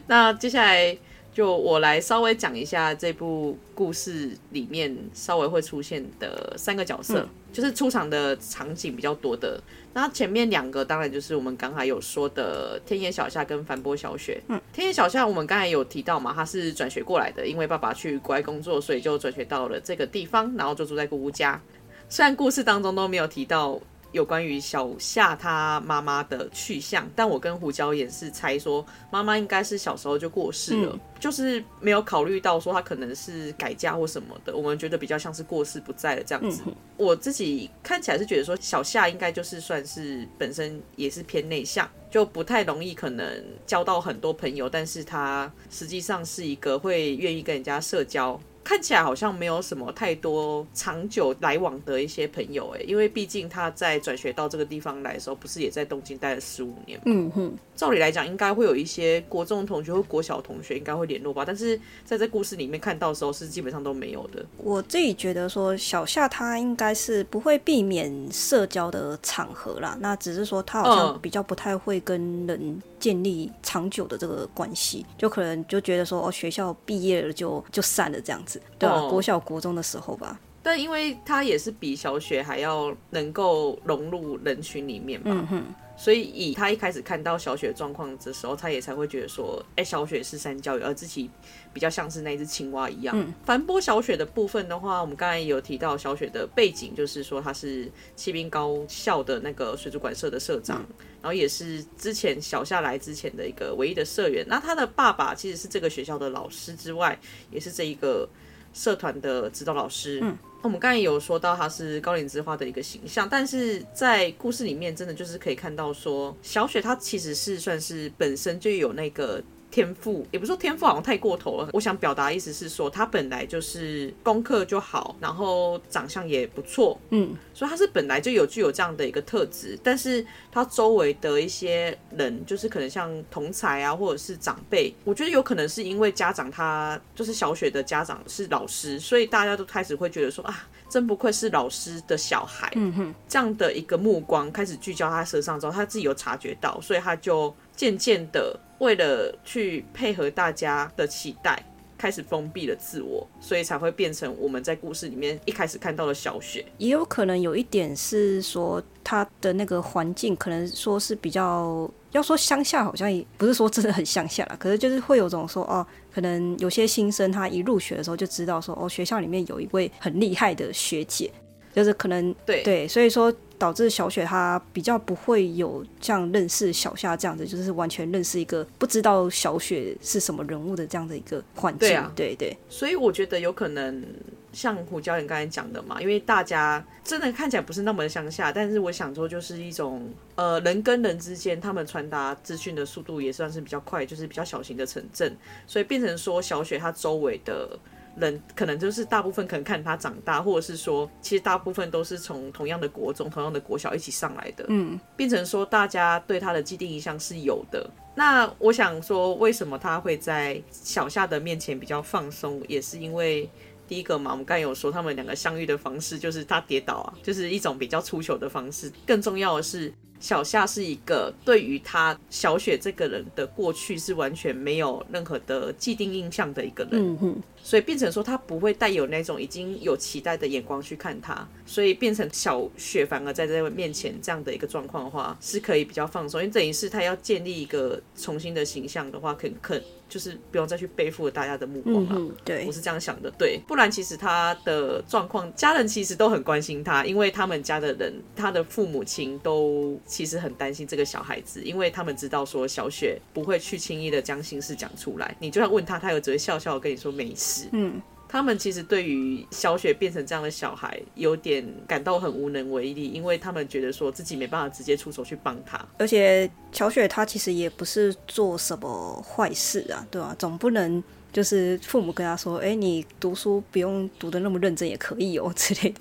S1: 那接下来。就我来稍微讲一下这部故事里面稍微会出现的三个角色，嗯、就是出场的场景比较多的。那前面两个当然就是我们刚才有说的天野小夏跟帆波小雪。嗯，天野小夏我们刚才有提到嘛，他是转学过来的，因为爸爸去国外工作，所以就转学到了这个地方，然后就住在姑姑家。虽然故事当中都没有提到。有关于小夏她妈妈的去向，但我跟胡椒也是猜说妈妈应该是小时候就过世了，嗯、就是没有考虑到说她可能是改嫁或什么的，我们觉得比较像是过世不在了这样子。嗯、我自己看起来是觉得说小夏应该就是算是本身也是偏内向，就不太容易可能交到很多朋友，但是她实际上是一个会愿意跟人家社交。看起来好像没有什么太多长久来往的一些朋友哎，因为毕竟他在转学到这个地方来的时候，不是也在东京待了十五年？嗯哼，照理来讲，应该会有一些国中同学或国小同学应该会联络吧，但是在这故事里面看到的时候，是基本上都没有的。
S2: 我自己觉得说，小夏他应该是不会避免社交的场合啦，那只是说他好像比较不太会跟人建立长久的这个关系，就可能就觉得说，哦，学校毕业了就就散了这样子。对啊，国小国中的时候吧。
S1: 但因为他也是比小雪还要能够融入人群里面嘛，嗯哼，所以以他一开始看到小雪状况的时候，他也才会觉得说，哎、欸，小雪是三角鱼，而自己比较像是那只青蛙一样。嗯，反波小雪的部分的话，我们刚才有提到小雪的背景，就是说他是骑兵高校的那个水族馆社的社长，嗯、然后也是之前小夏来之前的一个唯一的社员。那他的爸爸其实是这个学校的老师之外，也是这一个。社团的指导老师，嗯，我们刚才有说到他是高岭之花的一个形象，但是在故事里面，真的就是可以看到说，小雪她其实是算是本身就有那个。天赋也不是说天赋好像太过头了，我想表达的意思是说，他本来就是功课就好，然后长相也不错，嗯，所以他是本来就有具有这样的一个特质，但是他周围的一些人，就是可能像同才啊，或者是长辈，我觉得有可能是因为家长他就是小雪的家长是老师，所以大家都开始会觉得说啊，真不愧是老师的小孩，嗯哼，这样的一个目光开始聚焦他身上之后，他自己有察觉到，所以他就渐渐的。为了去配合大家的期待，开始封闭了自我，所以才会变成我们在故事里面一开始看到的小雪。
S2: 也有可能有一点是说，他的那个环境可能说是比较，要说乡下，好像也不是说真的很乡下啦，可是就是会有种说，哦，可能有些新生他一入学的时候就知道说，哦，学校里面有一位很厉害的学姐，就是可能对对，所以说。导致小雪她比较不会有像认识小夏这样子，就是完全认识一个不知道小雪是什么人物的这样的一个环境。对啊，对对。
S1: 所以我觉得有可能像胡教练刚才讲的嘛，因为大家真的看起来不是那么乡下，但是我想说就是一种呃人跟人之间他们传达资讯的速度也算是比较快，就是比较小型的城镇，所以变成说小雪她周围的。人可能就是大部分可能看他长大，或者是说，其实大部分都是从同样的国中、同样的国小一起上来的，嗯，变成说大家对他的既定印象是有的。那我想说，为什么他会在小夏的面前比较放松，也是因为第一个嘛，我们刚才有说他们两个相遇的方式就是他跌倒啊，就是一种比较出糗的方式。更重要的是。小夏是一个对于他小雪这个人的过去是完全没有任何的既定印象的一个人，嗯哼，所以变成说他不会带有那种已经有期待的眼光去看他，所以变成小雪反而在这位面前这样的一个状况的话，是可以比较放松，因为等于是他要建立一个重新的形象的话，可可。就是不用再去背负大家的目光。了，嗯，对，我是这样想的，对，不然其实他的状况，家人其实都很关心他，因为他们家的人，他的父母亲都其实很担心这个小孩子，因为他们知道说小雪不会去轻易的将心事讲出来，你就算问他，他有只会笑笑的跟你说没事，嗯。他们其实对于小雪变成这样的小孩，有点感到很无能为力，因为他们觉得说自己没办法直接出手去帮他。
S2: 而且小雪她其实也不是做什么坏事啊，对吧、啊？总不能。就是父母跟他说：“哎、欸，你读书不用读的那么认真也可以哦，之类的，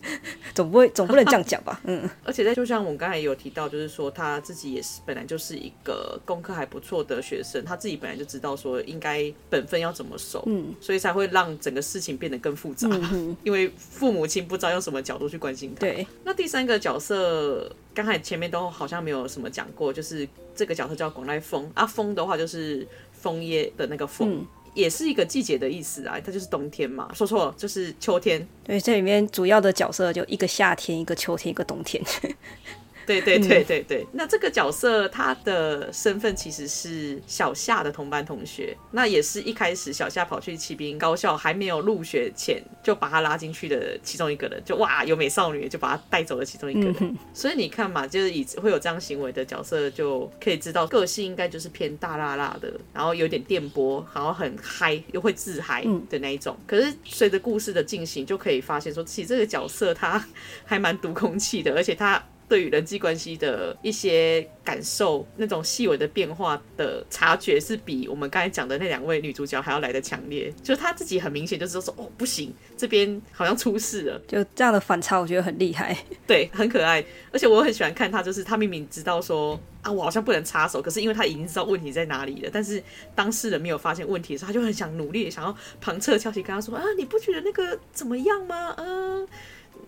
S2: 总不会总不能这样讲吧？” 嗯，
S1: 而且在就像我们刚才有提到，就是说他自己也是本来就是一个功课还不错的学生，他自己本来就知道说应该本分要怎么守，嗯，所以才会让整个事情变得更复杂，嗯、因为父母亲不知道用什么角度去关心他。对，那第三个角色刚才前面都好像没有什么讲过，就是这个角色叫广濑枫，阿枫的话就是枫叶的那个枫。嗯也是一个季节的意思啊，它就是冬天嘛。说错了，就是秋天。
S2: 对，这里面主要的角色就一个夏天，一个秋天，一个冬天。
S1: 对对对对对，那这个角色他的身份其实是小夏的同班同学，那也是一开始小夏跑去骑兵高校还没有入学前就把他拉进去的其中一个人，就哇有美少女就把他带走了其中一个人，嗯、所以你看嘛，就是以会有这样行为的角色就可以知道个性应该就是偏大辣辣的，然后有点电波，然后很嗨又会自嗨的那一种。可是随着故事的进行，就可以发现说，其实这个角色他 还蛮读空气的，而且他。对于人际关系的一些感受，那种细微的变化的察觉，是比我们刚才讲的那两位女主角还要来的强烈。就是她自己很明显就是说，哦，不行，这边好像出事了。
S2: 就这样的反差，我觉得很厉害，
S1: 对，很可爱。而且我很喜欢看她，就是她明明知道说啊，我好像不能插手，可是因为她已经知道问题在哪里了，但是当事人没有发现问题的时候，她就很想努力，想要旁侧敲击，跟他说啊，你不觉得那个怎么样吗？嗯。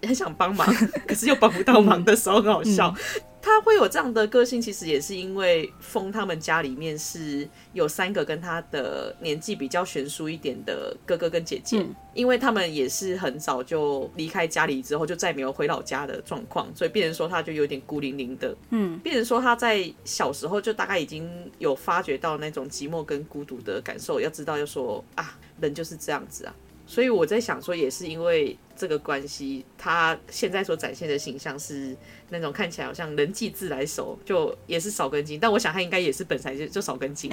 S1: 很想帮忙，可是又帮不到忙的时候很好笑。他会有这样的个性，其实也是因为风他们家里面是有三个跟他的年纪比较悬殊一点的哥哥跟姐姐，嗯、因为他们也是很早就离开家里之后就再没有回老家的状况，所以变成说他就有点孤零零的。嗯，变成说他在小时候就大概已经有发觉到那种寂寞跟孤独的感受。要知道，要说啊，人就是这样子啊。所以我在想说，也是因为这个关系，他现在所展现的形象是那种看起来好像人际自来熟，就也是少根筋。但我想他应该也是本来就就少根筋。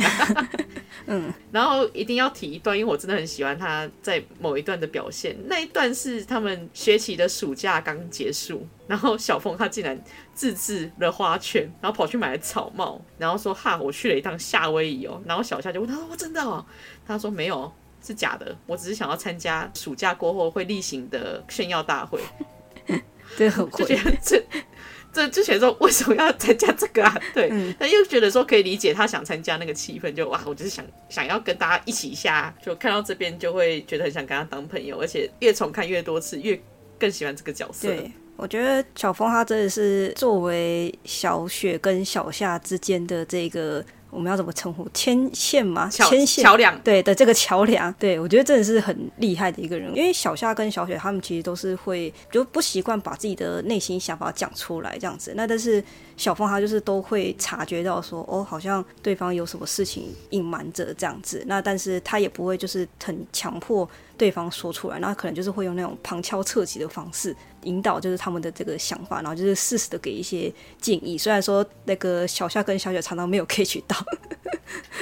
S1: 嗯，然后一定要提一段，因为我真的很喜欢他在某一段的表现。那一段是他们学期的暑假刚结束，然后小峰他竟然自制了花圈，然后跑去买了草帽，然后说哈，我去了一趟夏威夷哦。然后小夏就问他说：“我真的哦？”他说：“没有。”是假的，我只是想要参加暑假过后会例行的炫耀大会。
S2: 对，很会。
S1: 就觉得这这之前说为什么要参加这个啊？对，他、嗯、又觉得说可以理解他想参加那个气氛，就哇，我就是想想要跟大家一起一下，就看到这边就会觉得很想跟他当朋友，而且越重看越多次，越更喜欢这个角色。
S2: 对，我觉得小峰他真的是作为小雪跟小夏之间的这个。我们要怎么称呼？牵线吗？牵线。
S1: 桥梁，
S2: 对的，这个桥梁，对，我觉得真的是很厉害的一个人。因为小夏跟小雪他们其实都是会就不习惯把自己的内心想法讲出来这样子，那但是小峰他就是都会察觉到说，哦，好像对方有什么事情隐瞒着这样子，那但是他也不会就是很强迫对方说出来，那可能就是会用那种旁敲侧击的方式。引导就是他们的这个想法，然后就是适时的给一些建议。虽然说那个小夏跟小雪常常没有 catch 到，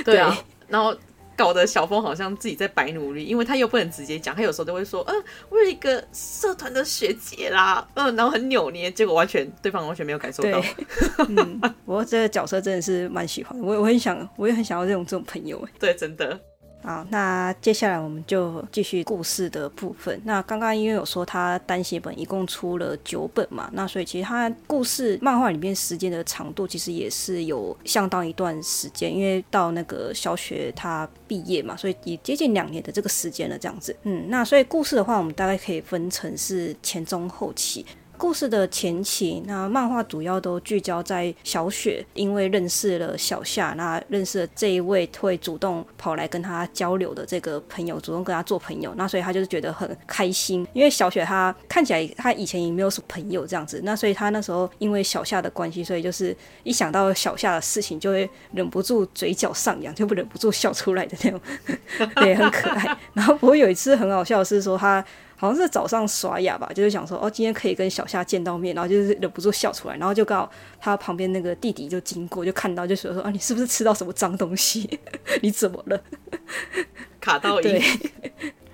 S1: 对啊，然后搞得小峰好像自己在白努力，因为他又不能直接讲，他有时候都会说：“嗯、呃，我有一个社团的学姐啦，嗯、呃，然后很扭捏，结果完全对方完全没有感受到。”
S2: 嗯，不过这个角色真的是蛮喜欢，我我很想，我也很想要这种这种朋友。
S1: 对，真的。
S2: 好，那接下来我们就继续故事的部分。那刚刚因为有说他单行本一共出了九本嘛，那所以其实他故事漫画里面时间的长度其实也是有相当一段时间，因为到那个小学他毕业嘛，所以也接近两年的这个时间了这样子。嗯，那所以故事的话，我们大概可以分成是前中后期。故事的前期，那漫画主要都聚焦在小雪，因为认识了小夏，那认识了这一位会主动跑来跟他交流的这个朋友，主动跟他做朋友，那所以他就是觉得很开心，因为小雪她看起来她以前也没有什么朋友这样子，那所以他那时候因为小夏的关系，所以就是一想到小夏的事情，就会忍不住嘴角上扬，就不忍不住笑出来的那种，对，很可爱。然后不过有一次很好笑的是说他。好像是早上刷牙吧，就是想说哦，今天可以跟小夏见到面，然后就是忍不住笑出来，然后就刚好他旁边那个弟弟就经过，就看到就说说啊，你是不是吃到什么脏东西？你怎么了？
S1: 卡到音。
S2: 对，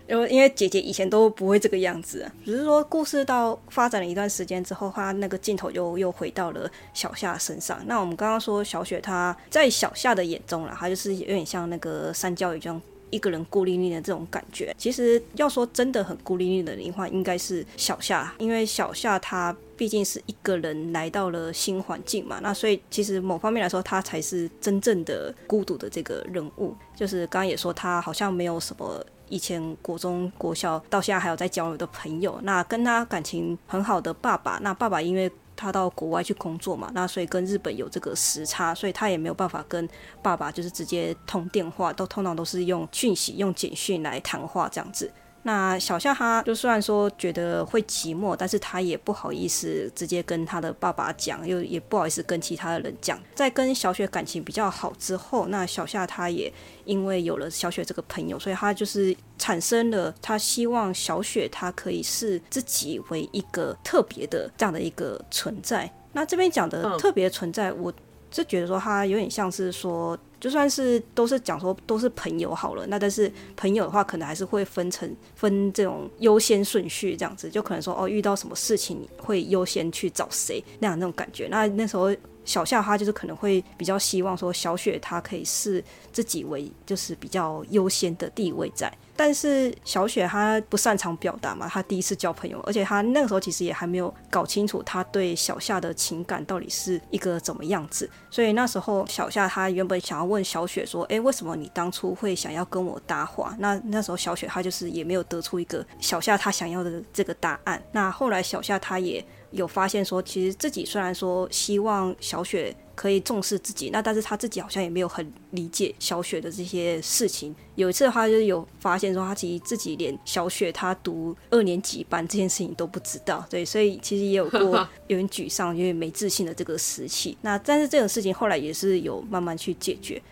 S2: 因 为因为姐姐以前都不会这个样子啊，只是说故事到发展了一段时间之后，他那个镜头又又回到了小夏身上。那我们刚刚说小雪，她在小夏的眼中啦，她就是有点像那个三角鱼这样。一个人孤零零的这种感觉，其实要说真的很孤零零的人的话，应该是小夏，因为小夏他毕竟是一个人来到了新环境嘛，那所以其实某方面来说，他才是真正的孤独的这个人物。就是刚刚也说，他好像没有什么以前国中、国小到现在还有在交流的朋友，那跟他感情很好的爸爸，那爸爸因为他到国外去工作嘛，那所以跟日本有这个时差，所以他也没有办法跟爸爸就是直接通电话，都通常都是用讯息、用简讯来谈话这样子。那小夏他就虽然说觉得会寂寞，但是他也不好意思直接跟他的爸爸讲，又也不好意思跟其他的人讲。在跟小雪感情比较好之后，那小夏他也因为有了小雪这个朋友，所以他就是产生了他希望小雪他可以视自己为一个特别的这样的一个存在。那这边讲的特别存在，我是觉得说他有点像是说。就算是都是讲说都是朋友好了，那但是朋友的话，可能还是会分成分这种优先顺序这样子，就可能说哦，遇到什么事情会优先去找谁那样那种感觉。那那时候小夏他就是可能会比较希望说小雪她可以视自己为就是比较优先的地位在。但是小雪她不擅长表达嘛，她第一次交朋友，而且她那个时候其实也还没有搞清楚她对小夏的情感到底是一个怎么样子，所以那时候小夏她原本想要问小雪说：“诶，为什么你当初会想要跟我搭话？”那那时候小雪她就是也没有得出一个小夏她想要的这个答案。那后来小夏她也有发现说，其实自己虽然说希望小雪。可以重视自己，那但是他自己好像也没有很理解小雪的这些事情。有一次的话，就是有发现说，他其实自己连小雪他读二年级班这件事情都不知道，对，所以其实也有过 有点沮丧、有点没自信的这个时期。那但是这种事情后来也是有慢慢去解决。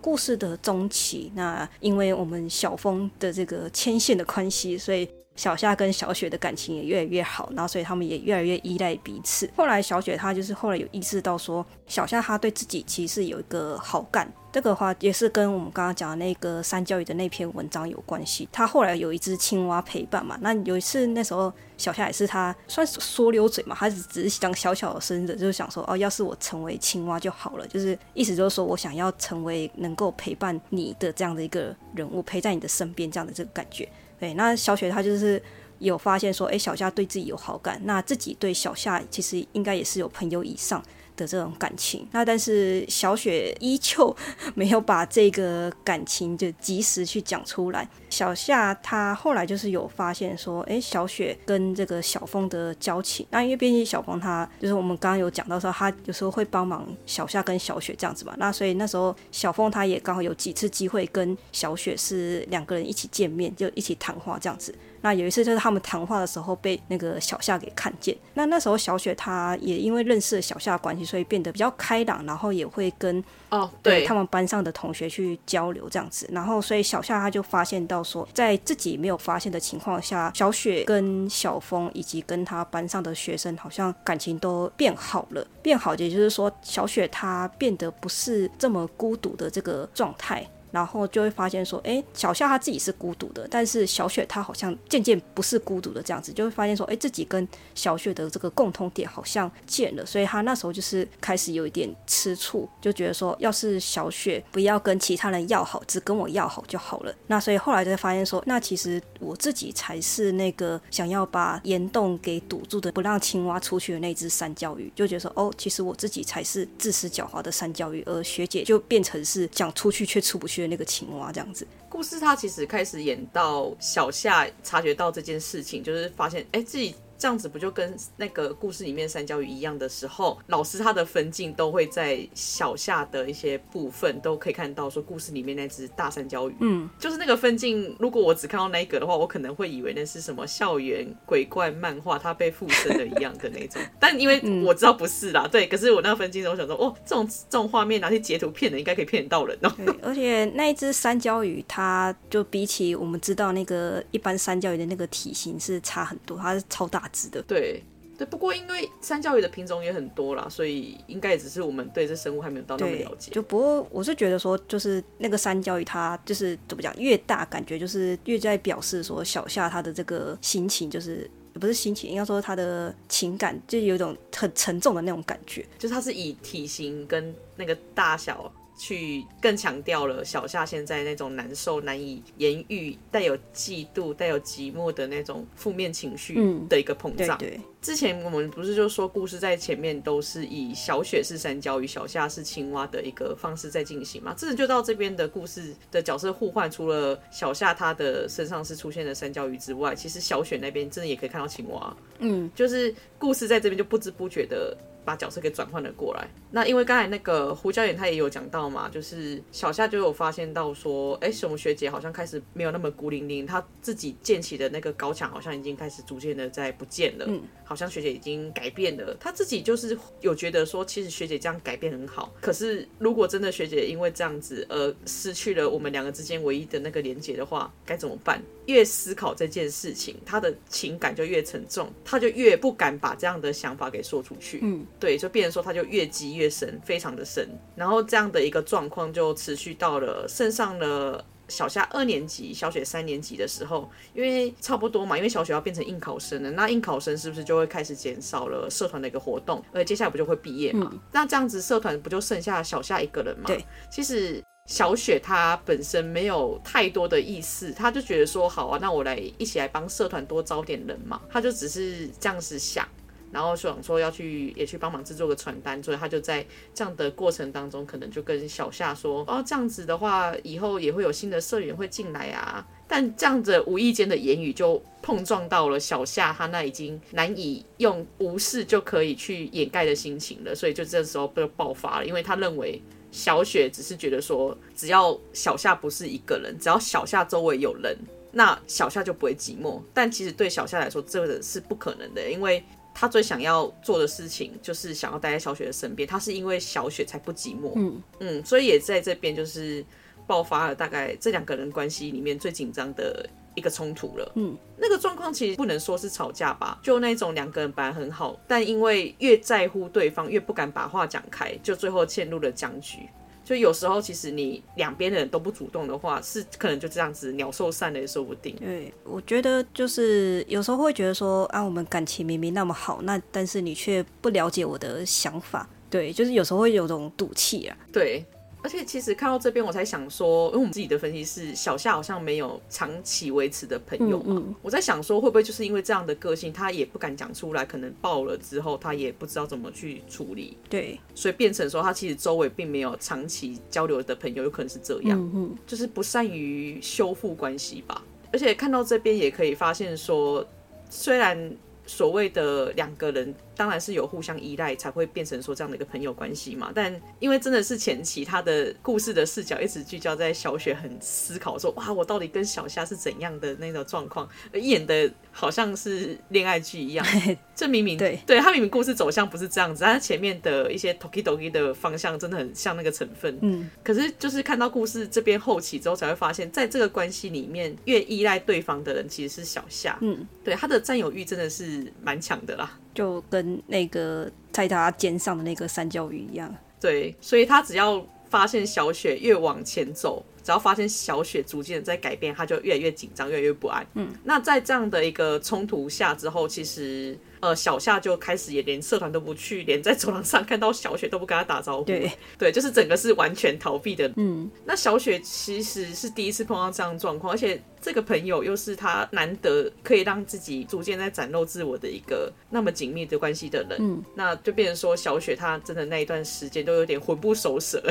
S2: 故事的中期，那因为我们小峰的这个牵线的关系，所以。小夏跟小雪的感情也越来越好，然后所以他们也越来越依赖彼此。后来小雪她就是后来有意识到说，小夏她对自己其实有一个好感，这个话也是跟我们刚刚讲的那个三角鱼的那篇文章有关系。她后来有一只青蛙陪伴嘛，那有一次那时候小夏也是她算是说溜嘴嘛，她只是想小小的声的，就是想说哦，要是我成为青蛙就好了，就是意思就是说我想要成为能够陪伴你的这样的一个人物，陪在你的身边这样的这个感觉。对，那小雪她就是有发现说，哎，小夏对自己有好感，那自己对小夏其实应该也是有朋友以上的这种感情，那但是小雪依旧没有把这个感情就及时去讲出来。小夏他后来就是有发现说，哎，小雪跟这个小峰的交情，那因为毕竟小峰他就是我们刚刚有讲到说，他有时候会帮忙小夏跟小雪这样子嘛，那所以那时候小峰他也刚好有几次机会跟小雪是两个人一起见面，就一起谈话这样子。那有一次就是他们谈话的时候被那个小夏给看见，那那时候小雪她也因为认识了小夏的关系，所以变得比较开朗，然后也会跟哦对他们班上的同学去交流这样子，然后所以小夏她就发现到说，在自己没有发现的情况下，小雪跟小峰以及跟他班上的学生好像感情都变好了，变好也就是说小雪她变得不是这么孤独的这个状态。然后就会发现说，哎，小夏他自己是孤独的，但是小雪她好像渐渐不是孤独的这样子，就会发现说，哎，自己跟小雪的这个共同点好像见了，所以他那时候就是开始有一点吃醋，就觉得说，要是小雪不要跟其他人要好，只跟我要好就好了。那所以后来就会发现说，那其实我自己才是那个想要把岩洞给堵住的，不让青蛙出去的那只三角鱼，就觉得说，哦，其实我自己才是自私狡猾的三角鱼，而学姐就变成是想出去却出不去。那个青蛙这样子，
S1: 故事他其实开始演到小夏察觉到这件事情，就是发现哎自己。这样子不就跟那个故事里面三角鱼一样的时候，老师他的分镜都会在小夏的一些部分都可以看到，说故事里面那只大三角鱼，嗯，就是那个分镜。如果我只看到那一个的话，我可能会以为那是什么校园鬼怪漫画，它被附身了一样的那种。但因为我知道不是啦，对，可是我那个分镜的时候我想说，哦，这种这种画面拿去截图骗人，应该可以骗得到人哦。
S2: 对，而且那一只三角鱼，它就比起我们知道那个一般三角鱼的那个体型是差很多，它是超大。
S1: 对对，不过因为三角鱼的品种也很多啦，所以应该也只是我们对这生物还没有到那么了解。
S2: 就不过我是觉得说，就是那个三角鱼，它就是怎么讲，越大感觉就是越在表示说小夏他的这个心情，就是也不是心情，应该说他的情感，就有一种很沉重的那种感觉。
S1: 就是它是以体型跟那个大小。去更强调了小夏现在那种难受、难以言喻、带有嫉妒、带有寂寞的那种负面情绪的一个膨胀。
S2: 嗯、对，对，
S1: 之前我们不是就说故事在前面都是以小雪是山椒鱼，小夏是青蛙的一个方式在进行嘛？这就到这边的故事的角色互换，除了小夏她的身上是出现了山椒鱼之外，其实小雪那边真的也可以看到青蛙。嗯，就是故事在这边就不知不觉的。把角色给转换了过来。那因为刚才那个胡教练他也有讲到嘛，就是小夏就有发现到说，哎，什么学姐好像开始没有那么孤零零，她自己建起的那个高墙好像已经开始逐渐的在不见了。嗯，好像学姐已经改变了，她自己就是有觉得说，其实学姐这样改变很好。可是如果真的学姐因为这样子而失去了我们两个之间唯一的那个连接的话，该怎么办？越思考这件事情，她的情感就越沉重，她就越不敢把这样的想法给说出去。嗯。对，就变成说他就越积越深，非常的深，然后这样的一个状况就持续到了升上了小夏二年级，小雪三年级的时候，因为差不多嘛，因为小雪要变成应考生了，那应考生是不是就会开始减少了社团的一个活动，而接下来不就会毕业嘛？嗯、那这样子社团不就剩下小夏一个人嘛？对，其实小雪她本身没有太多的意思，她就觉得说好啊，那我来一起来帮社团多招点人嘛，她就只是这样子想。然后想说要去也去帮忙制作个传单，所以他就在这样的过程当中，可能就跟小夏说：“哦，这样子的话，以后也会有新的社员会进来啊。”但这样子无意间的言语就碰撞到了小夏他那已经难以用无视就可以去掩盖的心情了，所以就这时候就爆发了，因为他认为小雪只是觉得说，只要小夏不是一个人，只要小夏周围有人，那小夏就不会寂寞。但其实对小夏来说，这个是不可能的，因为。他最想要做的事情就是想要待在小雪的身边，他是因为小雪才不寂寞。嗯嗯，所以也在这边就是爆发了大概这两个人关系里面最紧张的一个冲突了。嗯，那个状况其实不能说是吵架吧，就那种两个人本来很好，但因为越在乎对方，越不敢把话讲开，就最后陷入了僵局。就有时候，其实你两边的人都不主动的话，是可能就这样子鸟兽散了也说不定。
S2: 对，我觉得就是有时候会觉得说啊，我们感情明明那么好，那但是你却不了解我的想法。对，就是有时候会有种赌气啊。
S1: 对。而且其实看到这边，我才想说，因为我们自己的分析是小夏好像没有长期维持的朋友嘛。嗯嗯。我在想说，会不会就是因为这样的个性，他也不敢讲出来，可能爆了之后，他也不知道怎么去处理。对，所以变成说，他其实周围并没有长期交流的朋友，有可能是这样。嗯嗯。就是不善于修复关系吧。而且看到这边也可以发现说，虽然所谓的两个人。当然是有互相依赖才会变成说这样的一个朋友关系嘛，但因为真的是前期他的故事的视角一直聚焦在小雪很思考说，哇，我到底跟小夏是怎样的那种状况，而演的好像是恋爱剧一样。这明明对，对他明明故事走向不是这样子，但是前面的一些 toki toki 的方向真的很像那个成分。嗯，可是就是看到故事这边后期之后才会发现，在这个关系里面越依赖对方的人其实是小夏。嗯，对，他的占有欲真的是蛮强的啦。
S2: 就跟那个在他肩上的那个三角鱼一样，
S1: 对，所以他只要发现小雪越往前走，只要发现小雪逐渐在改变，他就越来越紧张，越来越不安。嗯，那在这样的一个冲突下之后，其实。呃，小夏就开始也连社团都不去，连在走廊上看到小雪都不跟他打招呼。对，对，就是整个是完全逃避的。嗯，那小雪其实是第一次碰到这样状况，而且这个朋友又是他难得可以让自己逐渐在展露自我的一个那么紧密的关系的人。嗯，那就变成说小雪她真的那一段时间都有点魂不守舍。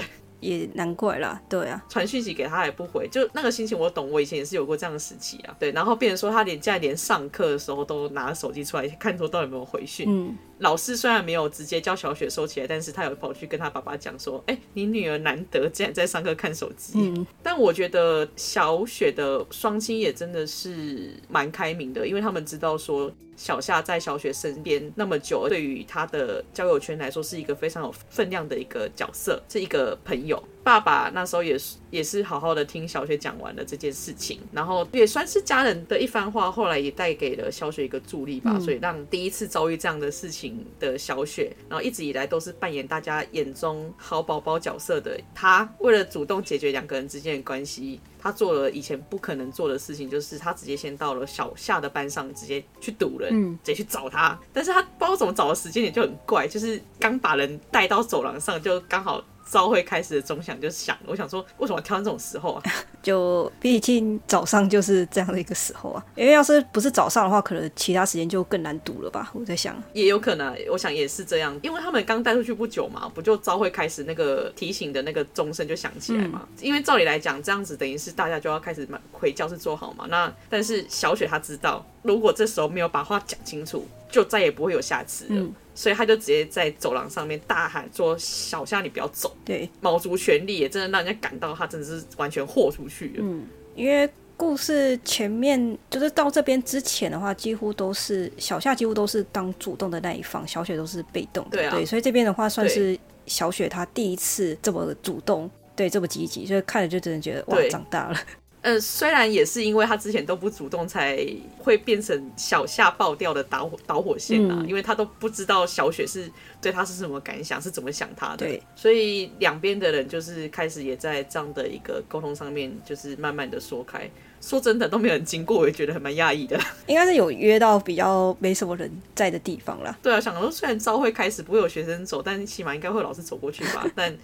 S2: 也难怪啦，对啊，
S1: 传讯息给他也不回，就那个心情我懂，我以前也是有过这样的时期啊。对，然后变成说他连现在连上课的时候都拿手机出来看说到底有没有回讯。嗯，老师虽然没有直接叫小雪收起来，但是他有跑去跟他爸爸讲说，哎、欸，你女儿难得竟然在上课看手机。嗯，但我觉得小雪的双亲也真的是蛮开明的，因为他们知道说。小夏在小雪身边那么久，对于他的交友圈来说是一个非常有分量的一个角色，是一个朋友。爸爸那时候也是也是好好的听小雪讲完了这件事情，然后也算是家人的一番话，后来也带给了小雪一个助力吧，嗯、所以让第一次遭遇这样的事情的小雪，然后一直以来都是扮演大家眼中好宝宝角色的他，为了主动解决两个人之间的关系。他做了以前不可能做的事情，就是他直接先到了小夏的班上，直接去堵人，嗯、直接去找他。但是他不知道怎么找的时间点就很怪，就是刚把人带到走廊上，就刚好朝会开始的钟响就响了。我想说，为什么挑这种时候啊？
S2: 就毕竟早上就是这样的一个时候啊。因为要是不是早上的话，可能其他时间就更难读了吧？我在想，
S1: 也有可能，我想也是这样，因为他们刚带出去不久嘛，不就朝会开始那个提醒的那个钟声就响起来嘛。嗯、因为照理来讲，这样子等于是大家就要开始回教室坐好嘛。那但是小雪她知道，如果这时候没有把话讲清楚，就再也不会有下次了。嗯所以他就直接在走廊上面大喊说：“小夏，你不要走！”对，卯足全力，也真的让人家感到他真的是完全豁出去了。
S2: 嗯，因为故事前面就是到这边之前的话，几乎都是小夏几乎都是当主动的那一方，小雪都是被动的。对啊，对，所以这边的话算是小雪她第一次这么主动，对，这么积极，所以看了就真的觉得哇，长大了。
S1: 呃，虽然也是因为他之前都不主动，才会变成小夏爆掉的导火导火线啊，嗯、因为他都不知道小雪是对他是什么感想，是怎么想他的。对，所以两边的人就是开始也在这样的一个沟通上面，就是慢慢的说开。说真的，都没有人经过，我也觉得很蛮讶异的。
S2: 应该是有约到比较没什么人在的地方啦。
S1: 对啊，想说虽然朝会开始不会有学生走，但起码应该会有老师走过去吧，但。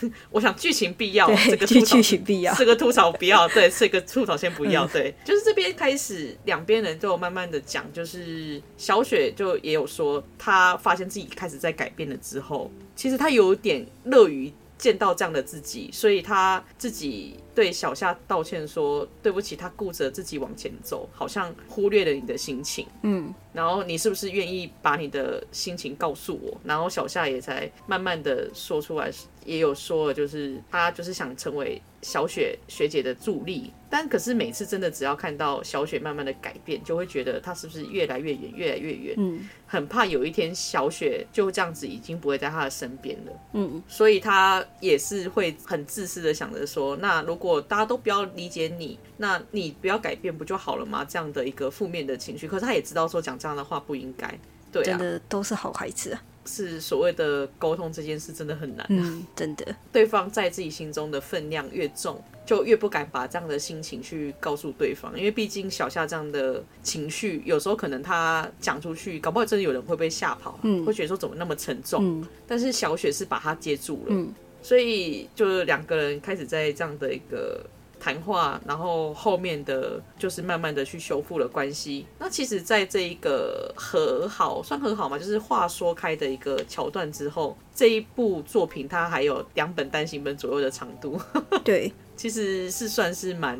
S1: 我想剧情必要，这个
S2: 剧情必要，
S1: 这个吐槽不要，对，这个吐槽先不要，对，就是这边开始两边人都有慢慢的讲，就是小雪就也有说，她发现自己开始在改变了之后，其实她有点乐于见到这样的自己，所以她自己对小夏道歉说对不起，她顾着自己往前走，好像忽略了你的心情，嗯。然后你是不是愿意把你的心情告诉我？然后小夏也才慢慢的说出来，也有说了，就是他就是想成为小雪学姐的助力。但可是每次真的只要看到小雪慢慢的改变，就会觉得她是不是越来越远，越来越远？嗯，很怕有一天小雪就这样子已经不会在她的身边了。嗯，所以他也是会很自私的想着说，那如果大家都不要理解你，那你不要改变不就好了吗？这样的一个负面的情绪，可是他也知道说讲。这样的话不应该，对啊，
S2: 真的都是好孩子啊。
S1: 是所谓的沟通这件事真的很难，
S2: 嗯，真的。
S1: 对方在自己心中的分量越重，就越不敢把这样的心情去告诉对方，因为毕竟小夏这样的情绪，有时候可能他讲出去，搞不好真的有人会被吓跑，嗯，会觉得说怎么那么沉重，嗯，但是小雪是把他接住了，嗯，所以就两个人开始在这样的一个。谈话，然后后面的就是慢慢的去修复了关系。那其实，在这一个和好，算和好嘛，就是话说开的一个桥段之后，这一部作品它还有两本单行本左右的长度。
S2: 对。
S1: 其实是算是蛮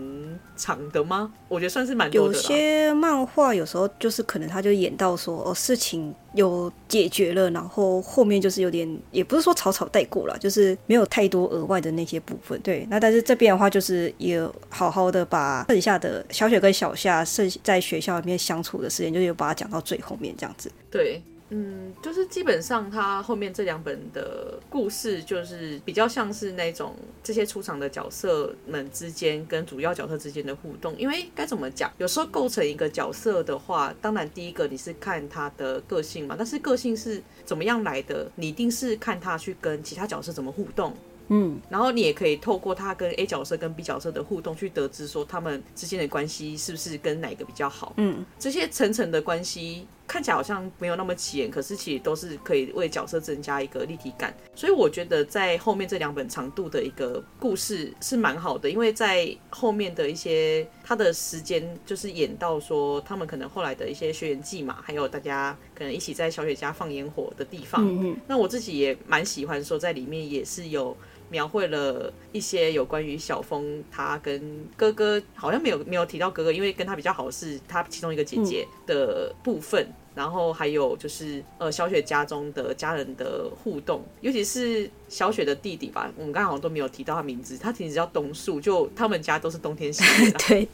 S1: 长的吗？我觉得算是蛮多的。
S2: 有些漫画有时候就是可能他就演到说哦，事情有解决了，然后后面就是有点也不是说草草带过了，就是没有太多额外的那些部分。对，那但是这边的话就是也好好的把剩下的小雪跟小夏剩在学校里面相处的时间，就有把它讲到最后面这样子。
S1: 对。嗯，就是基本上他后面这两本的故事，就是比较像是那种这些出场的角色们之间跟主要角色之间的互动。因为该怎么讲，有时候构成一个角色的话，当然第一个你是看他的个性嘛，但是个性是怎么样来的，你一定是看他去跟其他角色怎么互动。嗯，然后你也可以透过他跟 A 角色跟 B 角色的互动，去得知说他们之间的关系是不是跟哪个比较好。嗯，这些层层的关系看起来好像没有那么起眼，可是其实都是可以为角色增加一个立体感。所以我觉得在后面这两本长度的一个故事是蛮好的，因为在后面的一些他的时间就是演到说他们可能后来的一些学园祭嘛，还有大家可能一起在小雪家放烟火的地方。嗯嗯，那我自己也蛮喜欢说在里面也是有。描绘了一些有关于小峰他跟哥哥好像没有没有提到哥哥，因为跟他比较好的是他其中一个姐姐的部分，嗯、然后还有就是呃小雪家中的家人的互动，尤其是小雪的弟弟吧，我们刚刚好像都没有提到他名字，他其实叫东树，就他们家都是冬天系列的，
S2: 对，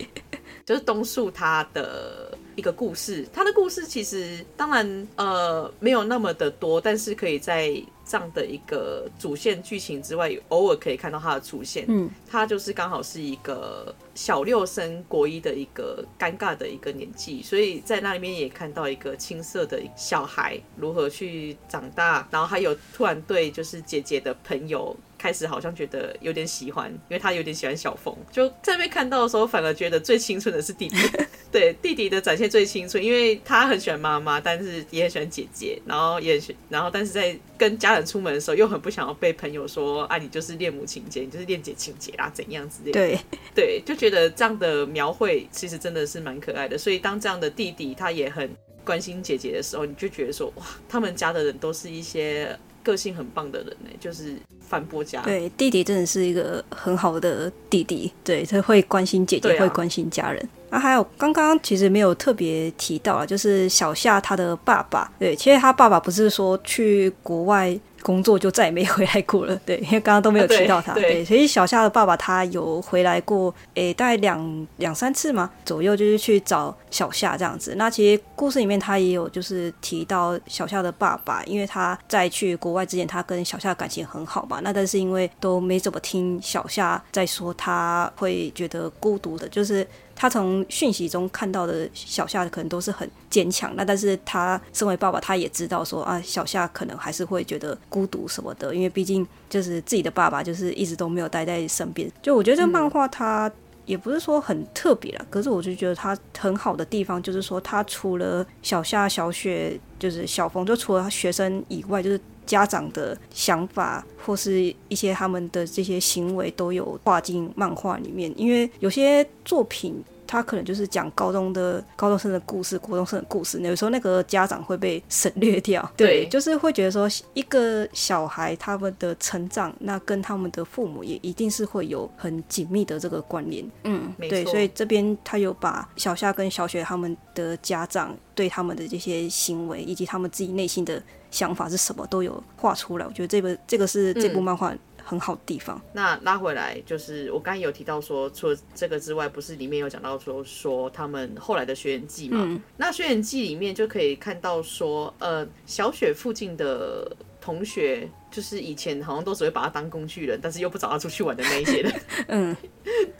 S1: 就是东树他的一个故事，他的故事其实当然呃没有那么的多，但是可以在。这样的一个主线剧情之外，偶尔可以看到他的出现。嗯，他就是刚好是一个小六升国一的一个尴尬的一个年纪，所以在那里面也看到一个青涩的小孩如何去长大，然后还有突然对就是姐姐的朋友开始好像觉得有点喜欢，因为他有点喜欢小峰。就在被看到的时候，反而觉得最青春的是弟弟。对弟弟的展现最青春，因为他很喜欢妈妈，但是也很喜欢姐姐，然后也喜，然后但是在跟家人出门的时候，又很不想要被朋友说啊，你就是恋母情节，你就是恋姐情节啊，怎样之类的。
S2: 对
S1: 对，就觉得这样的描绘其实真的是蛮可爱的。所以当这样的弟弟他也很关心姐姐的时候，你就觉得说哇，他们家的人都是一些个性很棒的人呢，就是。反驳家，
S2: 对弟弟真的是一个很好的弟弟，对他会关心姐姐，啊、会关心家人。啊，还有刚刚其实没有特别提到啊，就是小夏他的爸爸，对，其实他爸爸不是说去国外。工作就再也没回来过了，对，因为刚刚都没有提到他，啊、对，对，所以小夏的爸爸他有回来过，诶、欸，大概两两三次嘛左右，就是去找小夏这样子。那其实故事里面他也有就是提到小夏的爸爸，因为他在去国外之前，他跟小夏感情很好嘛，那但是因为都没怎么听小夏在说，他会觉得孤独的，就是。他从讯息中看到的小夏可能都是很坚强，那但是他身为爸爸，他也知道说啊，小夏可能还是会觉得孤独什么的，因为毕竟就是自己的爸爸就是一直都没有待在身边。就我觉得这漫画它也不是说很特别啦，可是我就觉得他很好的地方就是说，他除了小夏、小雪就是小峰，就除了学生以外，就是家长的想法或是一些他们的这些行为都有画进漫画里面，因为有些作品。他可能就是讲高中的高中生的故事，国中生的故事。有时候那个家长会被省略掉，对，对，就是会觉得说一个小孩他们的成长，那跟他们的父母也一定是会有很紧密的这个关联。嗯，对，所以这边他有把小夏跟小雪他们的家长对他们的这些行为，以及他们自己内心的想法是什么，都有画出来。我觉得这个这个是这部漫画。嗯很好的地方。
S1: 那拉回来就是我刚才有提到说，除了这个之外，不是里面有讲到说说他们后来的学园祭嘛？嗯、那学园祭里面就可以看到说，呃，小雪附近的同学，就是以前好像都只会把他当工具人，但是又不找他出去玩的那一些人。嗯，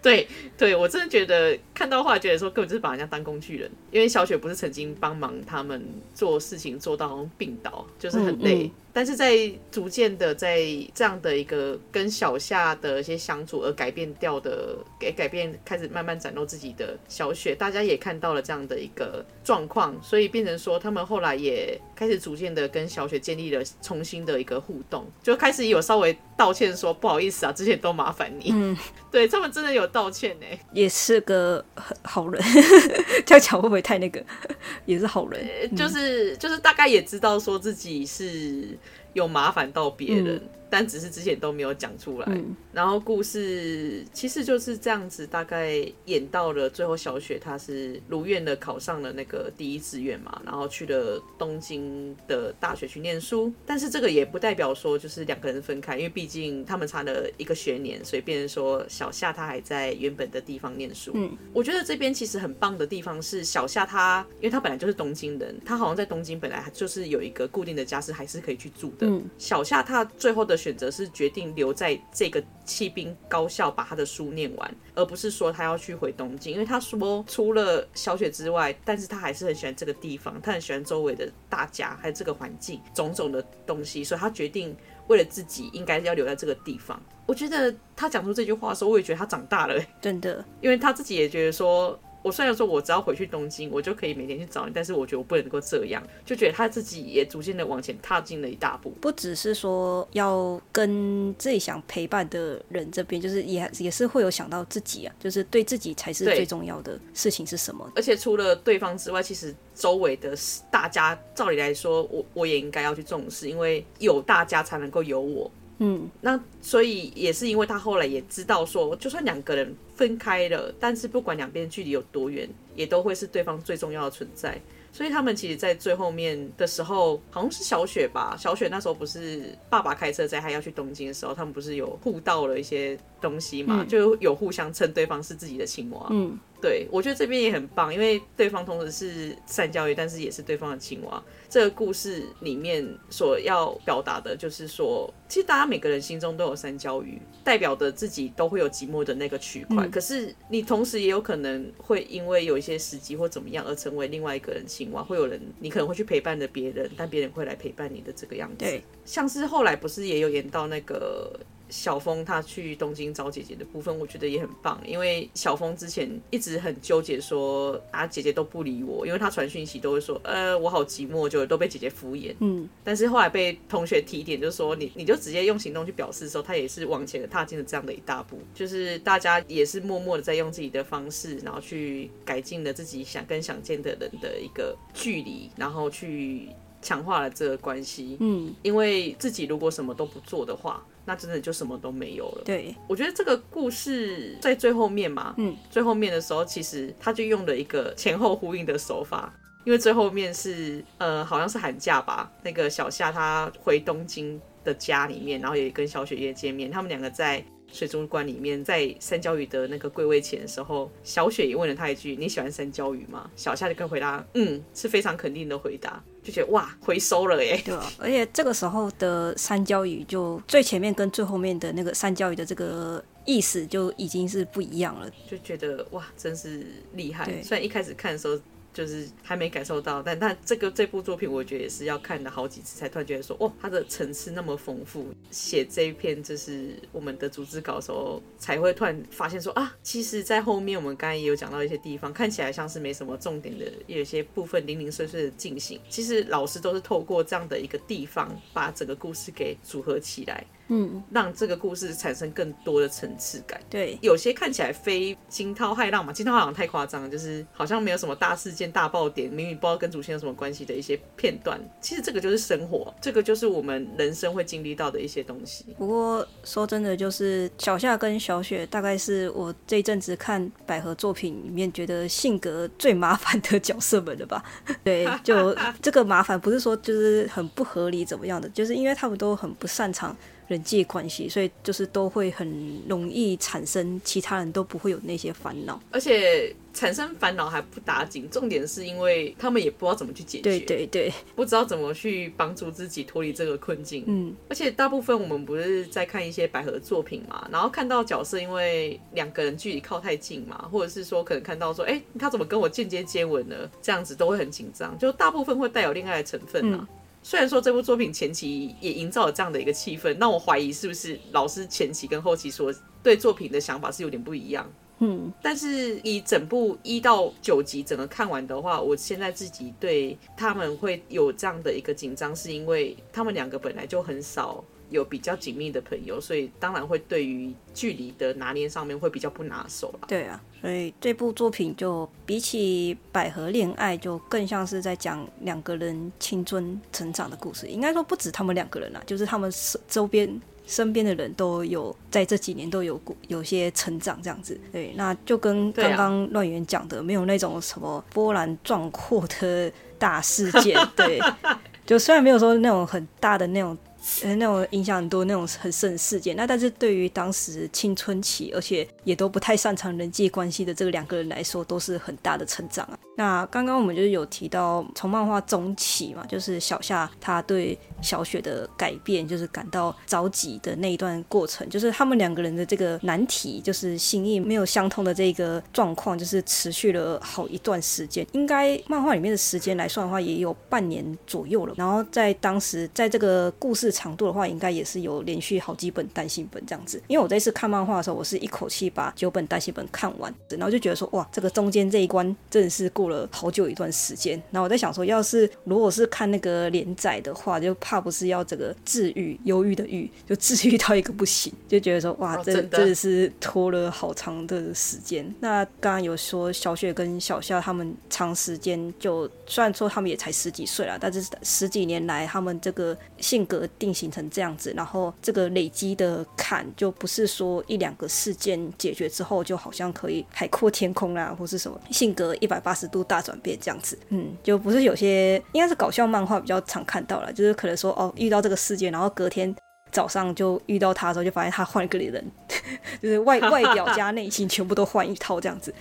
S1: 对对，我真的觉得看到话觉得说根本就是把人家当工具人，因为小雪不是曾经帮忙他们做事情做到好像病倒，就是很累。嗯嗯但是在逐渐的在这样的一个跟小夏的一些相处而改变掉的，给改变开始慢慢展露自己的小雪，大家也看到了这样的一个状况，所以变成说他们后来也开始逐渐的跟小雪建立了重新的一个互动，就开始有稍微道歉说不好意思啊，之前都麻烦你。嗯，对他们真的有道歉呢，
S2: 也是个好人，这样讲会不会太那个？也是好人，
S1: 嗯、就是就是大概也知道说自己是。有麻烦到别人。嗯但只是之前都没有讲出来，嗯、然后故事其实就是这样子，大概演到了最后，小雪她是如愿的考上了那个第一志愿嘛，然后去了东京的大学去念书。但是这个也不代表说就是两个人分开，因为毕竟他们差了一个学年，所以变成说小夏她还在原本的地方念书。嗯，我觉得这边其实很棒的地方是小夏她，因为她本来就是东京人，她好像在东京本来就是有一个固定的家，是还是可以去住的。嗯，小夏她最后的。选择是决定留在这个弃兵高校把他的书念完，而不是说他要去回东京。因为他说除了小雪之外，但是他还是很喜欢这个地方，他很喜欢周围的大家，还有这个环境种种的东西，所以他决定为了自己应该要留在这个地方。我觉得他讲出这句话的时候，我也觉得他长大了，真的，因为他自己也觉得说。我虽然说，我只要回去东京，我就可以每天去找你，但是我觉得我不能够这样，就觉得他自己也逐渐的往前踏进了一大步。
S2: 不只是说要跟自己想陪伴的人这边，就是也也是会有想到自己啊，就是对自己才是最重要的事情是什么。
S1: 而且除了对方之外，其实周围的大家，照理来说，我我也应该要去重视，因为有大家才能够有我。嗯，那所以也是因为他后来也知道说，就算两个人分开了，但是不管两边距离有多远，也都会是对方最重要的存在。所以他们其实，在最后面的时候，好像是小雪吧，小雪那时候不是爸爸开车载他要去东京的时候，他们不是有互道了一些东西嘛，嗯、就有互相称对方是自己的青蛙。嗯。对，我觉得这边也很棒，因为对方同时是善教育，但是也是对方的青蛙。这个故事里面所要表达的就是说，其实大家每个人心中都有三焦鱼，代表的自己都会有寂寞的那个区块。嗯、可是你同时也有可能会因为有一些时机或怎么样而成为另外一个人青蛙，会有人你可能会去陪伴着别人，但别人会来陪伴你的这个样子。对，像是后来不是也有演到那个。小峰他去东京找姐姐的部分，我觉得也很棒，因为小峰之前一直很纠结说啊姐姐都不理我，因为他传讯息都会说呃我好寂寞，就都被姐姐敷衍。
S2: 嗯，
S1: 但是后来被同学提点，就是说你你就直接用行动去表示的时候，他也是往前踏进了这样的一大步，就是大家也是默默的在用自己的方式，然后去改进了自己想跟想见的人的一个距离，然后去。强化了这个关系，
S2: 嗯，
S1: 因为自己如果什么都不做的话，那真的就什么都没有了。
S2: 对，
S1: 我觉得这个故事在最后面嘛，
S2: 嗯，
S1: 最后面的时候，其实他就用了一个前后呼应的手法，因为最后面是呃，好像是寒假吧，那个小夏他回东京的家里面，然后也跟小雪夜见面，他们两个在。水族馆里面，在三焦鱼的那个柜位前的时候，小雪也问了他一句：“你喜欢三焦鱼吗？”小夏就跟回答：“嗯，是非常肯定的回答。”就觉得哇，回收了耶。
S2: 对啊，而且这个时候的三焦鱼，就最前面跟最后面的那个三焦鱼的这个意思就已经是不一样了，
S1: 就觉得哇，真是厉害。虽然一开始看的时候。就是还没感受到，但但这个这部作品，我觉得也是要看了好几次才突然觉得说，哦，它的层次那么丰富。写这一篇就是我们的组织稿的时候，才会突然发现说啊，其实，在后面我们刚才也有讲到一些地方，看起来像是没什么重点的，有些部分零零碎碎的进行，其实老师都是透过这样的一个地方，把整个故事给组合起来。
S2: 嗯，
S1: 让这个故事产生更多的层次感。
S2: 对，
S1: 有些看起来非惊涛骇浪嘛，惊涛骇浪太夸张了，就是好像没有什么大事件、大爆点，明明不知道跟主线有什么关系的一些片段。其实这个就是生活，这个就是我们人生会经历到的一些东西。
S2: 不过说真的，就是小夏跟小雪，大概是我这一阵子看百合作品里面觉得性格最麻烦的角色们了吧？对，就 这个麻烦不是说就是很不合理怎么样的，就是因为他们都很不擅长。人际关系，所以就是都会很容易产生，其他人都不会有那些烦恼，
S1: 而且产生烦恼还不打紧。重点是因为他们也不知道怎么去解决，
S2: 对对对，
S1: 不知道怎么去帮助自己脱离这个困境。
S2: 嗯，
S1: 而且大部分我们不是在看一些百合作品嘛，然后看到角色因为两个人距离靠太近嘛，或者是说可能看到说，哎，他怎么跟我间接接吻呢？这样子都会很紧张，就大部分会带有恋爱的成分啊。嗯虽然说这部作品前期也营造了这样的一个气氛，那我怀疑是不是老师前期跟后期说对作品的想法是有点不一样。
S2: 嗯，
S1: 但是以整部一到九集整个看完的话，我现在自己对他们会有这样的一个紧张，是因为他们两个本来就很少。有比较紧密的朋友，所以当然会对于距离的拿捏上面会比较不拿手了。
S2: 对啊，所以这部作品就比起百合恋爱，就更像是在讲两个人青春成长的故事。应该说不止他们两个人啦，就是他们周边身边的人都有在这几年都有有些成长这样子。对，那就跟刚刚乱源讲的，没有那种什么波澜壮阔的大事件。对，就虽然没有说那种很大的那种。呃，那种影响很多那种很深的事件，那但是对于当时青春期，而且也都不太擅长人际关系的这个两个人来说，都是很大的成长啊。那刚刚我们就是有提到，从漫画中期嘛，就是小夏他对小雪的改变，就是感到着急的那一段过程，就是他们两个人的这个难题，就是心意没有相通的这个状况，就是持续了好一段时间。应该漫画里面的时间来算的话，也有半年左右了。然后在当时，在这个故事长度的话，应该也是有连续好几本单行本这样子。因为我这次看漫画的时候，我是一口气把九本单行本看完，然后就觉得说，哇，这个中间这一关真的是过了好久一段时间。然后我在想说，要是如果是看那个连载的话，就怕不是要这个治愈忧郁的郁，就治愈到一个不行，就觉得说，哇，这真的是拖了好长的时间。那刚刚有说小雪跟小夏他们长时间就，虽然说他们也才十几岁了，但是十几年来他们这个性格定。型成这样子，然后这个累积的坎就不是说一两个事件解决之后，就好像可以海阔天空啦，或是什么性格一百八十度大转变这样子。嗯，就不是有些应该是搞笑漫画比较常看到了，就是可能说哦，遇到这个事件，然后隔天早上就遇到他的时候，就发现他换了个人，就是外 外表加内心全部都换一套这样子。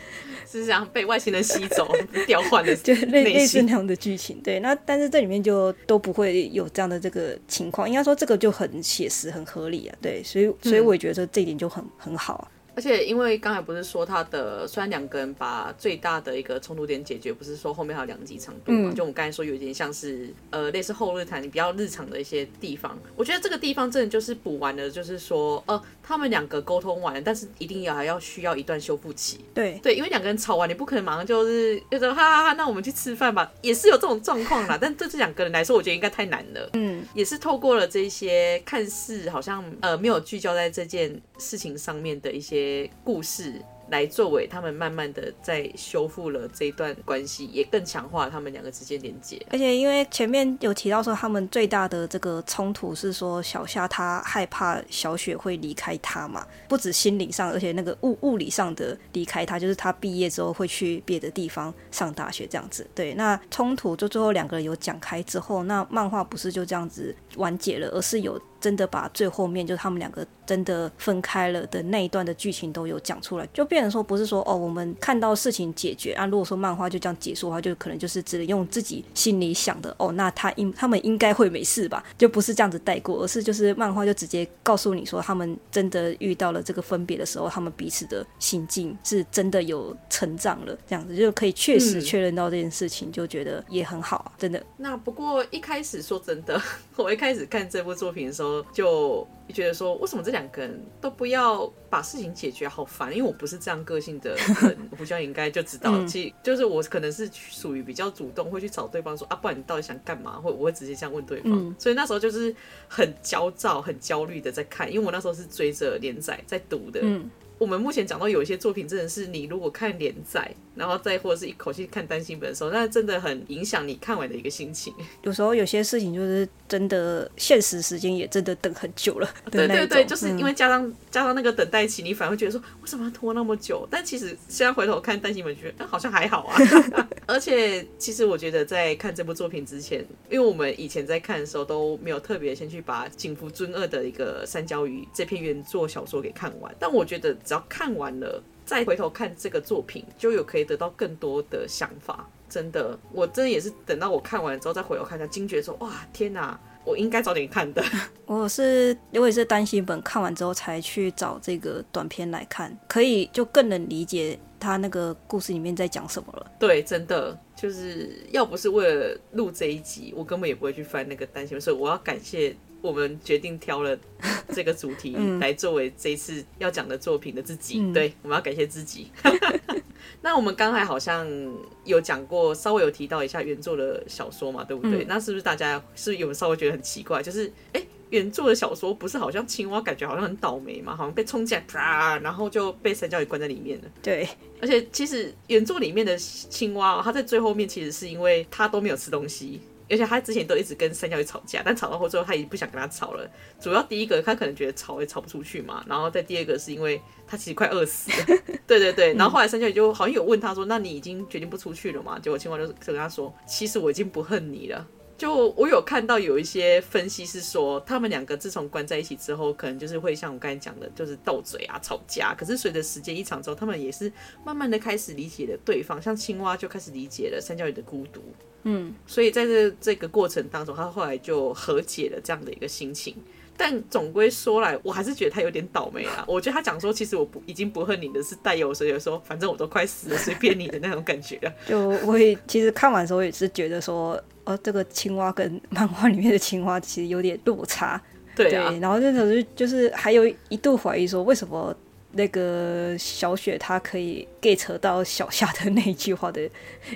S1: 是想被外星人吸走、调换的，
S2: 就类类似那样的剧情。对，那但是这里面就都不会有这样的这个情况。应该说这个就很写实、很合理啊。对，所以所以我也觉得这一点就很很好啊。
S1: 而且因为刚才不是说他的，虽然两个人把最大的一个冲突点解决，不是说后面还有两集长度嘛？嗯、就我们刚才说有点像是呃类似后日谈比较日常的一些地方。我觉得这个地方真的就是补完了，就是说呃他们两个沟通完了，但是一定要还要需要一段修复期。
S2: 对
S1: 对，因为两个人吵完，你不可能马上就是就说哈哈哈，那我们去吃饭吧，也是有这种状况啦。但对这两个人来说，我觉得应该太难了。嗯，也是透过了这些看似好像呃没有聚焦在这件事情上面的一些故事。来作为他们慢慢的在修复了这一段关系，也更强化他们两个之间连接。
S2: 而且因为前面有提到说，他们最大的这个冲突是说小夏他害怕小雪会离开他嘛，不止心理上，而且那个物物理上的离开他，就是他毕业之后会去别的地方上大学这样子。对，那冲突就最后两个人有讲开之后，那漫画不是就这样子完结了，而是有。真的把最后面就是他们两个真的分开了的那一段的剧情都有讲出来，就变成说不是说哦，我们看到事情解决啊，如果说漫画就这样结束的话，就可能就是只能用自己心里想的哦，那他应他们应该会没事吧，就不是这样子带过，而是就是漫画就直接告诉你说，他们真的遇到了这个分别的时候，他们彼此的心境是真的有成长了，这样子就可以确实确认到这件事情，就觉得也很好啊，真的。
S1: 那不过一开始说真的，我一开始看这部作品的时候。就觉得说，为什么这两个人都不要把事情解决？好烦！因为我不是这样个性的人，胡椒应该就知道，其实就是我可能是属于比较主动，会去找对方说啊，不然你到底想干嘛？会我会直接这样问对方。所以那时候就是很焦躁、很焦虑的在看，因为我那时候是追着连载在读的。我们目前讲到有一些作品，真的是你如果看连载，然后再或者是一口气看单行本的时候，那真的很影响你看完的一个心情。
S2: 有时候有些事情就是真的，现实时间也真的等很久了。
S1: 对对对，就是因为加上、嗯、加上那个等待期，你反而会觉得说，为什么要拖那么久？但其实现在回头看单行本，觉得那好像还好啊。而且其实我觉得在看这部作品之前，因为我们以前在看的时候都没有特别先去把井伏尊二的一个三角鱼这篇原作小说给看完，但我觉得。只要看完了，再回头看这个作品，就有可以得到更多的想法。真的，我真的也是等到我看完之后再回头看，才惊觉说：哇，天哪！我应该早点看的。
S2: 我是因为是单行本看完之后才去找这个短片来看，可以就更能理解他那个故事里面在讲什么了。
S1: 对，真的就是要不是为了录这一集，我根本也不会去翻那个单行本，所以我要感谢。我们决定挑了这个主题 来作为这一次要讲的作品的自己，嗯、对，我们要感谢自己。那我们刚才好像有讲过，稍微有提到一下原作的小说嘛，对不对？嗯、那是不是大家是不是有稍微觉得很奇怪？就是，哎，原作的小说不是好像青蛙感觉好像很倒霉嘛，好像被冲进来啪，然后就被三角鱼关在里面了。
S2: 对，
S1: 而且其实原作里面的青蛙，它在最后面其实是因为它都没有吃东西。而且他之前都一直跟三角鱼吵架，但吵到后最后他已经不想跟他吵了。主要第一个他可能觉得吵也吵不出去嘛，然后再第二个是因为他其实快饿死了。对对对，然后后来三角鱼就好像有问他说：“那你已经决定不出去了吗？”结果青蛙就跟他说：“其实我已经不恨你了。”就我有看到有一些分析是说，他们两个自从关在一起之后，可能就是会像我刚才讲的，就是斗嘴啊、吵架。可是随着时间一长之后，他们也是慢慢的开始理解了对方，像青蛙就开始理解了三角鱼的孤独。嗯，所以在这这个过程当中，他后来就和解了这样的一个心情。但总归说来，我还是觉得他有点倒霉啊。我觉得他讲说，其实我不已经不恨你的是带有所以说，反正我都快死了，随便你的那种感觉了。
S2: 就我也其实看完的时候也是觉得说，哦，这个青蛙跟漫画里面的青蛙其实有点落差。
S1: 对啊。
S2: 对，然后那时候就是还有一度怀疑说，为什么那个小雪她可以 get 到小夏的那一句话的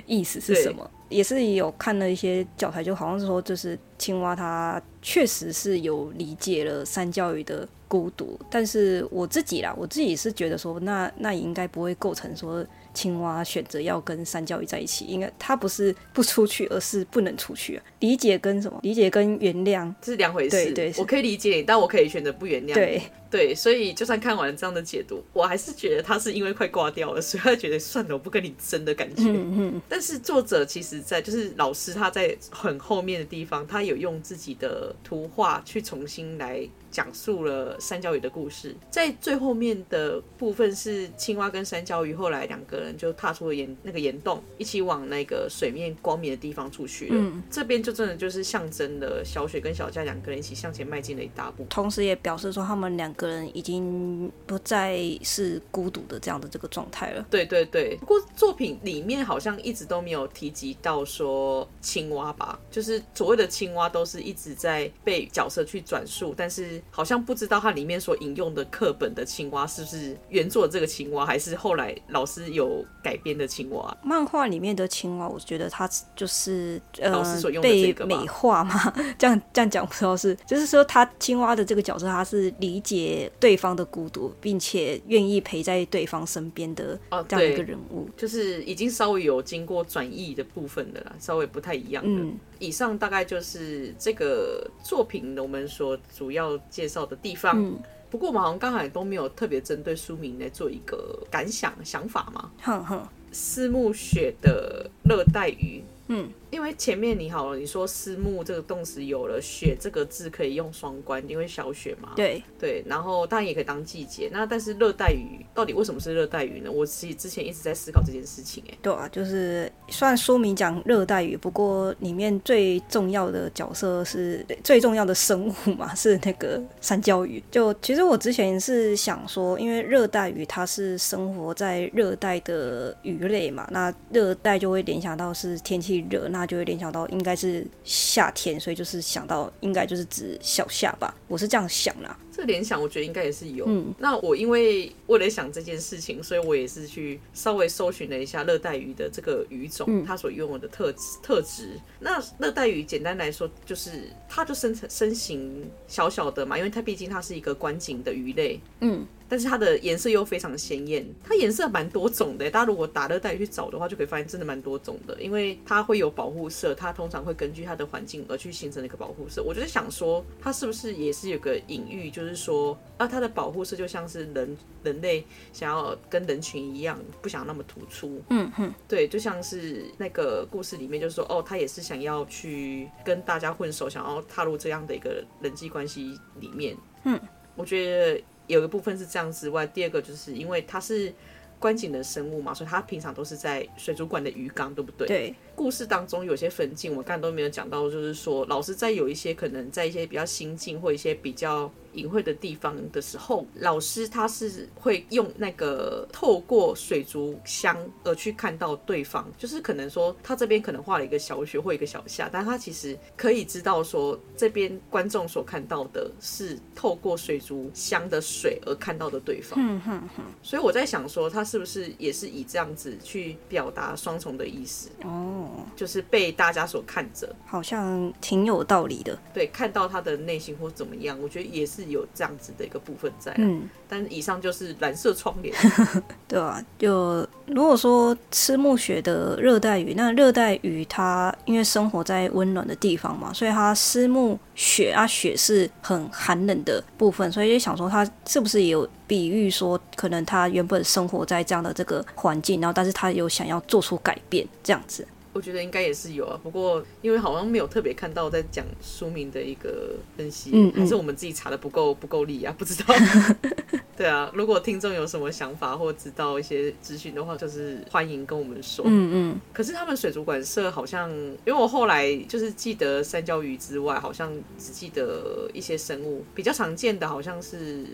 S2: 意思是什么？也是有看了一些教材，就好像是说，就是青蛙它确实是有理解了三教鱼的孤独，但是我自己啦，我自己是觉得说，那那也应该不会构成说。青蛙选择要跟三角鱼在一起，应该他不是不出去，而是不能出去啊。理解跟什么？理解跟原谅
S1: 这是两回事。
S2: 对对，
S1: 我可以理解你，但我可以选择不原谅。
S2: 对
S1: 对，所以就算看完这样的解读，我还是觉得他是因为快挂掉了，所以他觉得算了，我不跟你争的感觉。嗯嗯。但是作者其实，在就是老师他在很后面的地方，他有用自己的图画去重新来。讲述了山椒鱼的故事。在最后面的部分是青蛙跟山椒鱼后来两个人就踏出了岩那个岩洞，一起往那个水面光明的地方出去了。嗯，这边就真的就是象征了小雪跟小佳两个人一起向前迈进了一大步，
S2: 同时也表示说他们两个人已经不再是孤独的这样的这个状态了。
S1: 对对对，不过作品里面好像一直都没有提及到说青蛙吧，就是所谓的青蛙都是一直在被角色去转述，但是好像不知道它里面所引用的课本的青蛙是不是原作这个青蛙，还是后来老师有改编的青蛙。
S2: 漫画里面的青蛙，我觉得它就是呃
S1: 老师所用的这个
S2: 被美化嘛，这样这样讲不知道是，就是说他青蛙的这个角色，他是理解对方的孤独，并且愿意陪在对方身边的这样一个人物，
S1: 哦，就是已经稍微有经过转译的部分的啦，稍微不太一样的。嗯，以上大概就是这个作品我们所主要介绍的地方。嗯，不过我们好像刚才都没有特别针对书名来做一个感想想法嘛。哼哼，思慕雪的热带鱼。嗯。因为前面你好了，你说思慕这个动词有了雪这个字可以用双关，因为小雪嘛。
S2: 对
S1: 对，然后当然也可以当季节。那但是热带鱼到底为什么是热带鱼呢？我其实之前一直在思考这件事情。哎，
S2: 对啊，就是虽然书名讲热带鱼，不过里面最重要的角色是最重要的生物嘛，是那个山椒鱼。就其实我之前是想说，因为热带鱼它是生活在热带的鱼类嘛，那热带就会联想到是天气热那。就会联想到应该是夏天，所以就是想到应该就是指小夏吧，我是这样想啦。
S1: 这联想我觉得应该也是有。嗯，那我因为为了想这件事情，所以我也是去稍微搜寻了一下热带鱼的这个鱼种，嗯、它所拥有的特质特质。那热带鱼简单来说，就是它就身身形小小的嘛，因为它毕竟它是一个观景的鱼类。嗯。但是它的颜色又非常鲜艳，它颜色蛮多种的。大家如果打热带去找的话，就可以发现真的蛮多种的。因为它会有保护色，它通常会根据它的环境而去形成一个保护色。我就是想说，它是不是也是有个隐喻，就是说啊，它的保护色就像是人人类想要跟人群一样，不想那么突出。嗯哼，对，就像是那个故事里面，就是说哦，他也是想要去跟大家混熟，想要踏入这样的一个人际关系里面。嗯，我觉得。有一个部分是这样之外，第二个就是因为它是观景的生物嘛，所以它平常都是在水族馆的鱼缸，对不对？对。故事当中有些分镜，我刚才都没有讲到，就是说老师在有一些可能在一些比较新境或一些比较隐晦的地方的时候，老师他是会用那个透过水族箱而去看到对方，就是可能说他这边可能画了一个小雪或一个小夏，但他其实可以知道说这边观众所看到的是透过水族箱的水而看到的对方。嗯哼哼。所以我在想说，他是不是也是以这样子去表达双重的意思？哦。就是被大家所看着，
S2: 好像挺有道理的。
S1: 对，看到他的内心或怎么样，我觉得也是有这样子的一个部分在。嗯，但以上就是蓝色窗帘，
S2: 对啊，就如果说思慕雪的热带鱼，那热带鱼它因为生活在温暖的地方嘛，所以它思慕雪啊，雪是很寒冷的部分，所以就想说它是不是也有比喻说，可能它原本生活在这样的这个环境，然后但是它有想要做出改变这样子。
S1: 我觉得应该也是有啊，不过因为好像没有特别看到在讲书名的一个分析，嗯嗯，还是我们自己查的不够不够力啊，不知道。对啊，如果听众有什么想法或知道一些资讯的话，就是欢迎跟我们说。嗯嗯。可是他们水族馆社好像，因为我后来就是记得三椒鱼之外，好像只记得一些生物比较常见的，好像是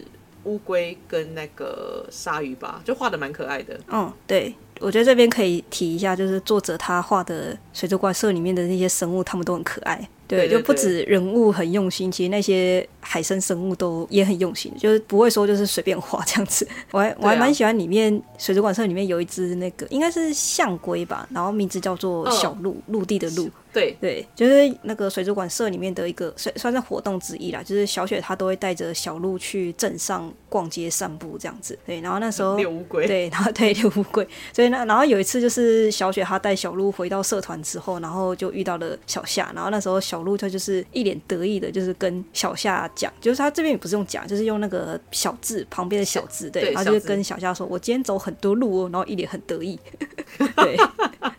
S1: 乌龟跟那个鲨鱼吧，就画的蛮可爱的。
S2: 哦，对。我觉得这边可以提一下，就是作者他画的水族馆社里面的那些生物，他们都很可爱。对，就不止人物很用心，其实那些海生生物都也很用心，就是不会说就是随便画这样子。我还我还蛮喜欢里面水族馆社里面有一只那个应该是象龟吧，然后名字叫做小鹿，陆地的鹿。
S1: 对
S2: 对，就是那个水族馆社里面的一个算算是活动之一啦，就是小雪她都会带着小鹿去镇上逛街散步这样子。对，然后那时候
S1: 遛乌龟，
S2: 对，然后 对遛乌龟，所以那然后有一次就是小雪她带小鹿回到社团之后，然后就遇到了小夏，然后那时候小鹿它就是一脸得意的，就是跟小夏讲，就是他这边也不是用讲，就是用那个小字旁边的小字，对，然后就是跟小夏说：“我今天走很多路哦。”然后一脸很得意，对。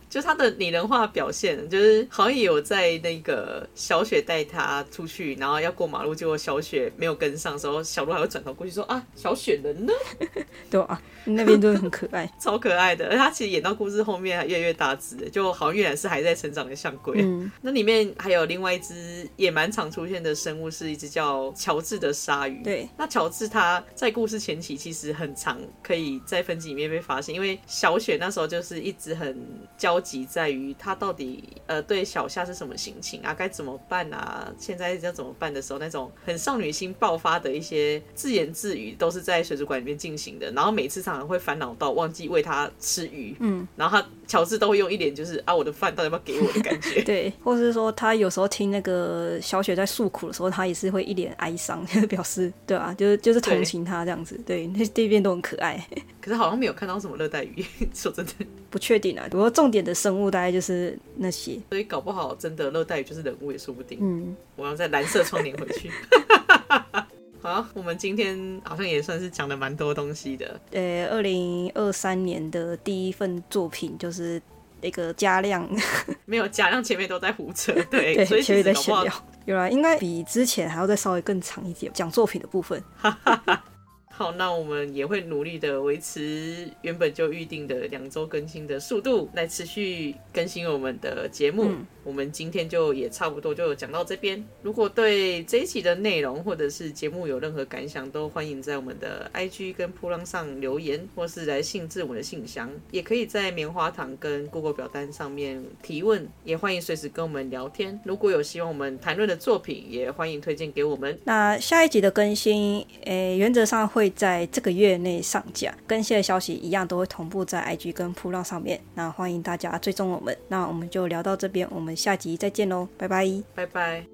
S1: 就他的拟人化表现，就是好像也有在那个小雪带他出去，然后要过马路，结果小雪没有跟上的时候，小鹿还会转头过去说啊，小雪人呢？
S2: 对啊，那边都很可爱，
S1: 超可爱的。而他其实演到故事后面还越来越大只，就好像越来是还在成长的象龟。嗯，那里面还有另外一只也蛮常出现的生物，是一只叫乔治的鲨鱼。
S2: 对，
S1: 那乔治他在故事前期其实很常可以在分集里面被发现，因为小雪那时候就是一直很焦急在于他到底呃对小夏是什么心情啊，该怎么办啊？现在要怎么办的时候，那种很少女心爆发的一些自言自语，都是在水族馆里面进行的。然后每次常常会烦恼到忘记喂他吃鱼，嗯，然后他乔治都会用一脸就是啊我的饭到底要不要给我的感觉，
S2: 对，或者是说他有时候听那个小雪在诉苦的时候，他也是会一脸哀伤，就是表示对啊，就是就是同情他这样子，对，那这边都很可爱。
S1: 可是好像没有看到什么热带鱼，说真的
S2: 不确定啊。不过重点的生物大概就是那些，
S1: 所以搞不好真的热带鱼就是人物也说不定。嗯，我要在蓝色窗帘回去。好，我们今天好像也算是讲了蛮多东西的。
S2: 呃，二零二三年的第一份作品就是那个加量，
S1: 没有加量，前面都在胡扯，对，
S2: 对，
S1: 所以
S2: 前面在闲聊。有啦，应该比之前还要再稍微更长一点，讲作品的部分。
S1: 好，那我们也会努力的维持原本就预定的两周更新的速度，来持续更新我们的节目。我们今天就也差不多就讲到这边。如果对这一期的内容或者是节目有任何感想，都欢迎在我们的 IG 跟噗浪上留言，或是来信至我们的信箱，也可以在棉花糖跟 Google 表单上面提问，也欢迎随时跟我们聊天。如果有希望我们谈论的作品，也欢迎推荐给我们。
S2: 那下一集的更新，诶，原则上会在这个月内上架，更新的消息一样都会同步在 IG 跟噗浪上面。那欢迎大家追踪我们。那我们就聊到这边，我们。下集再见喽，拜拜，
S1: 拜拜。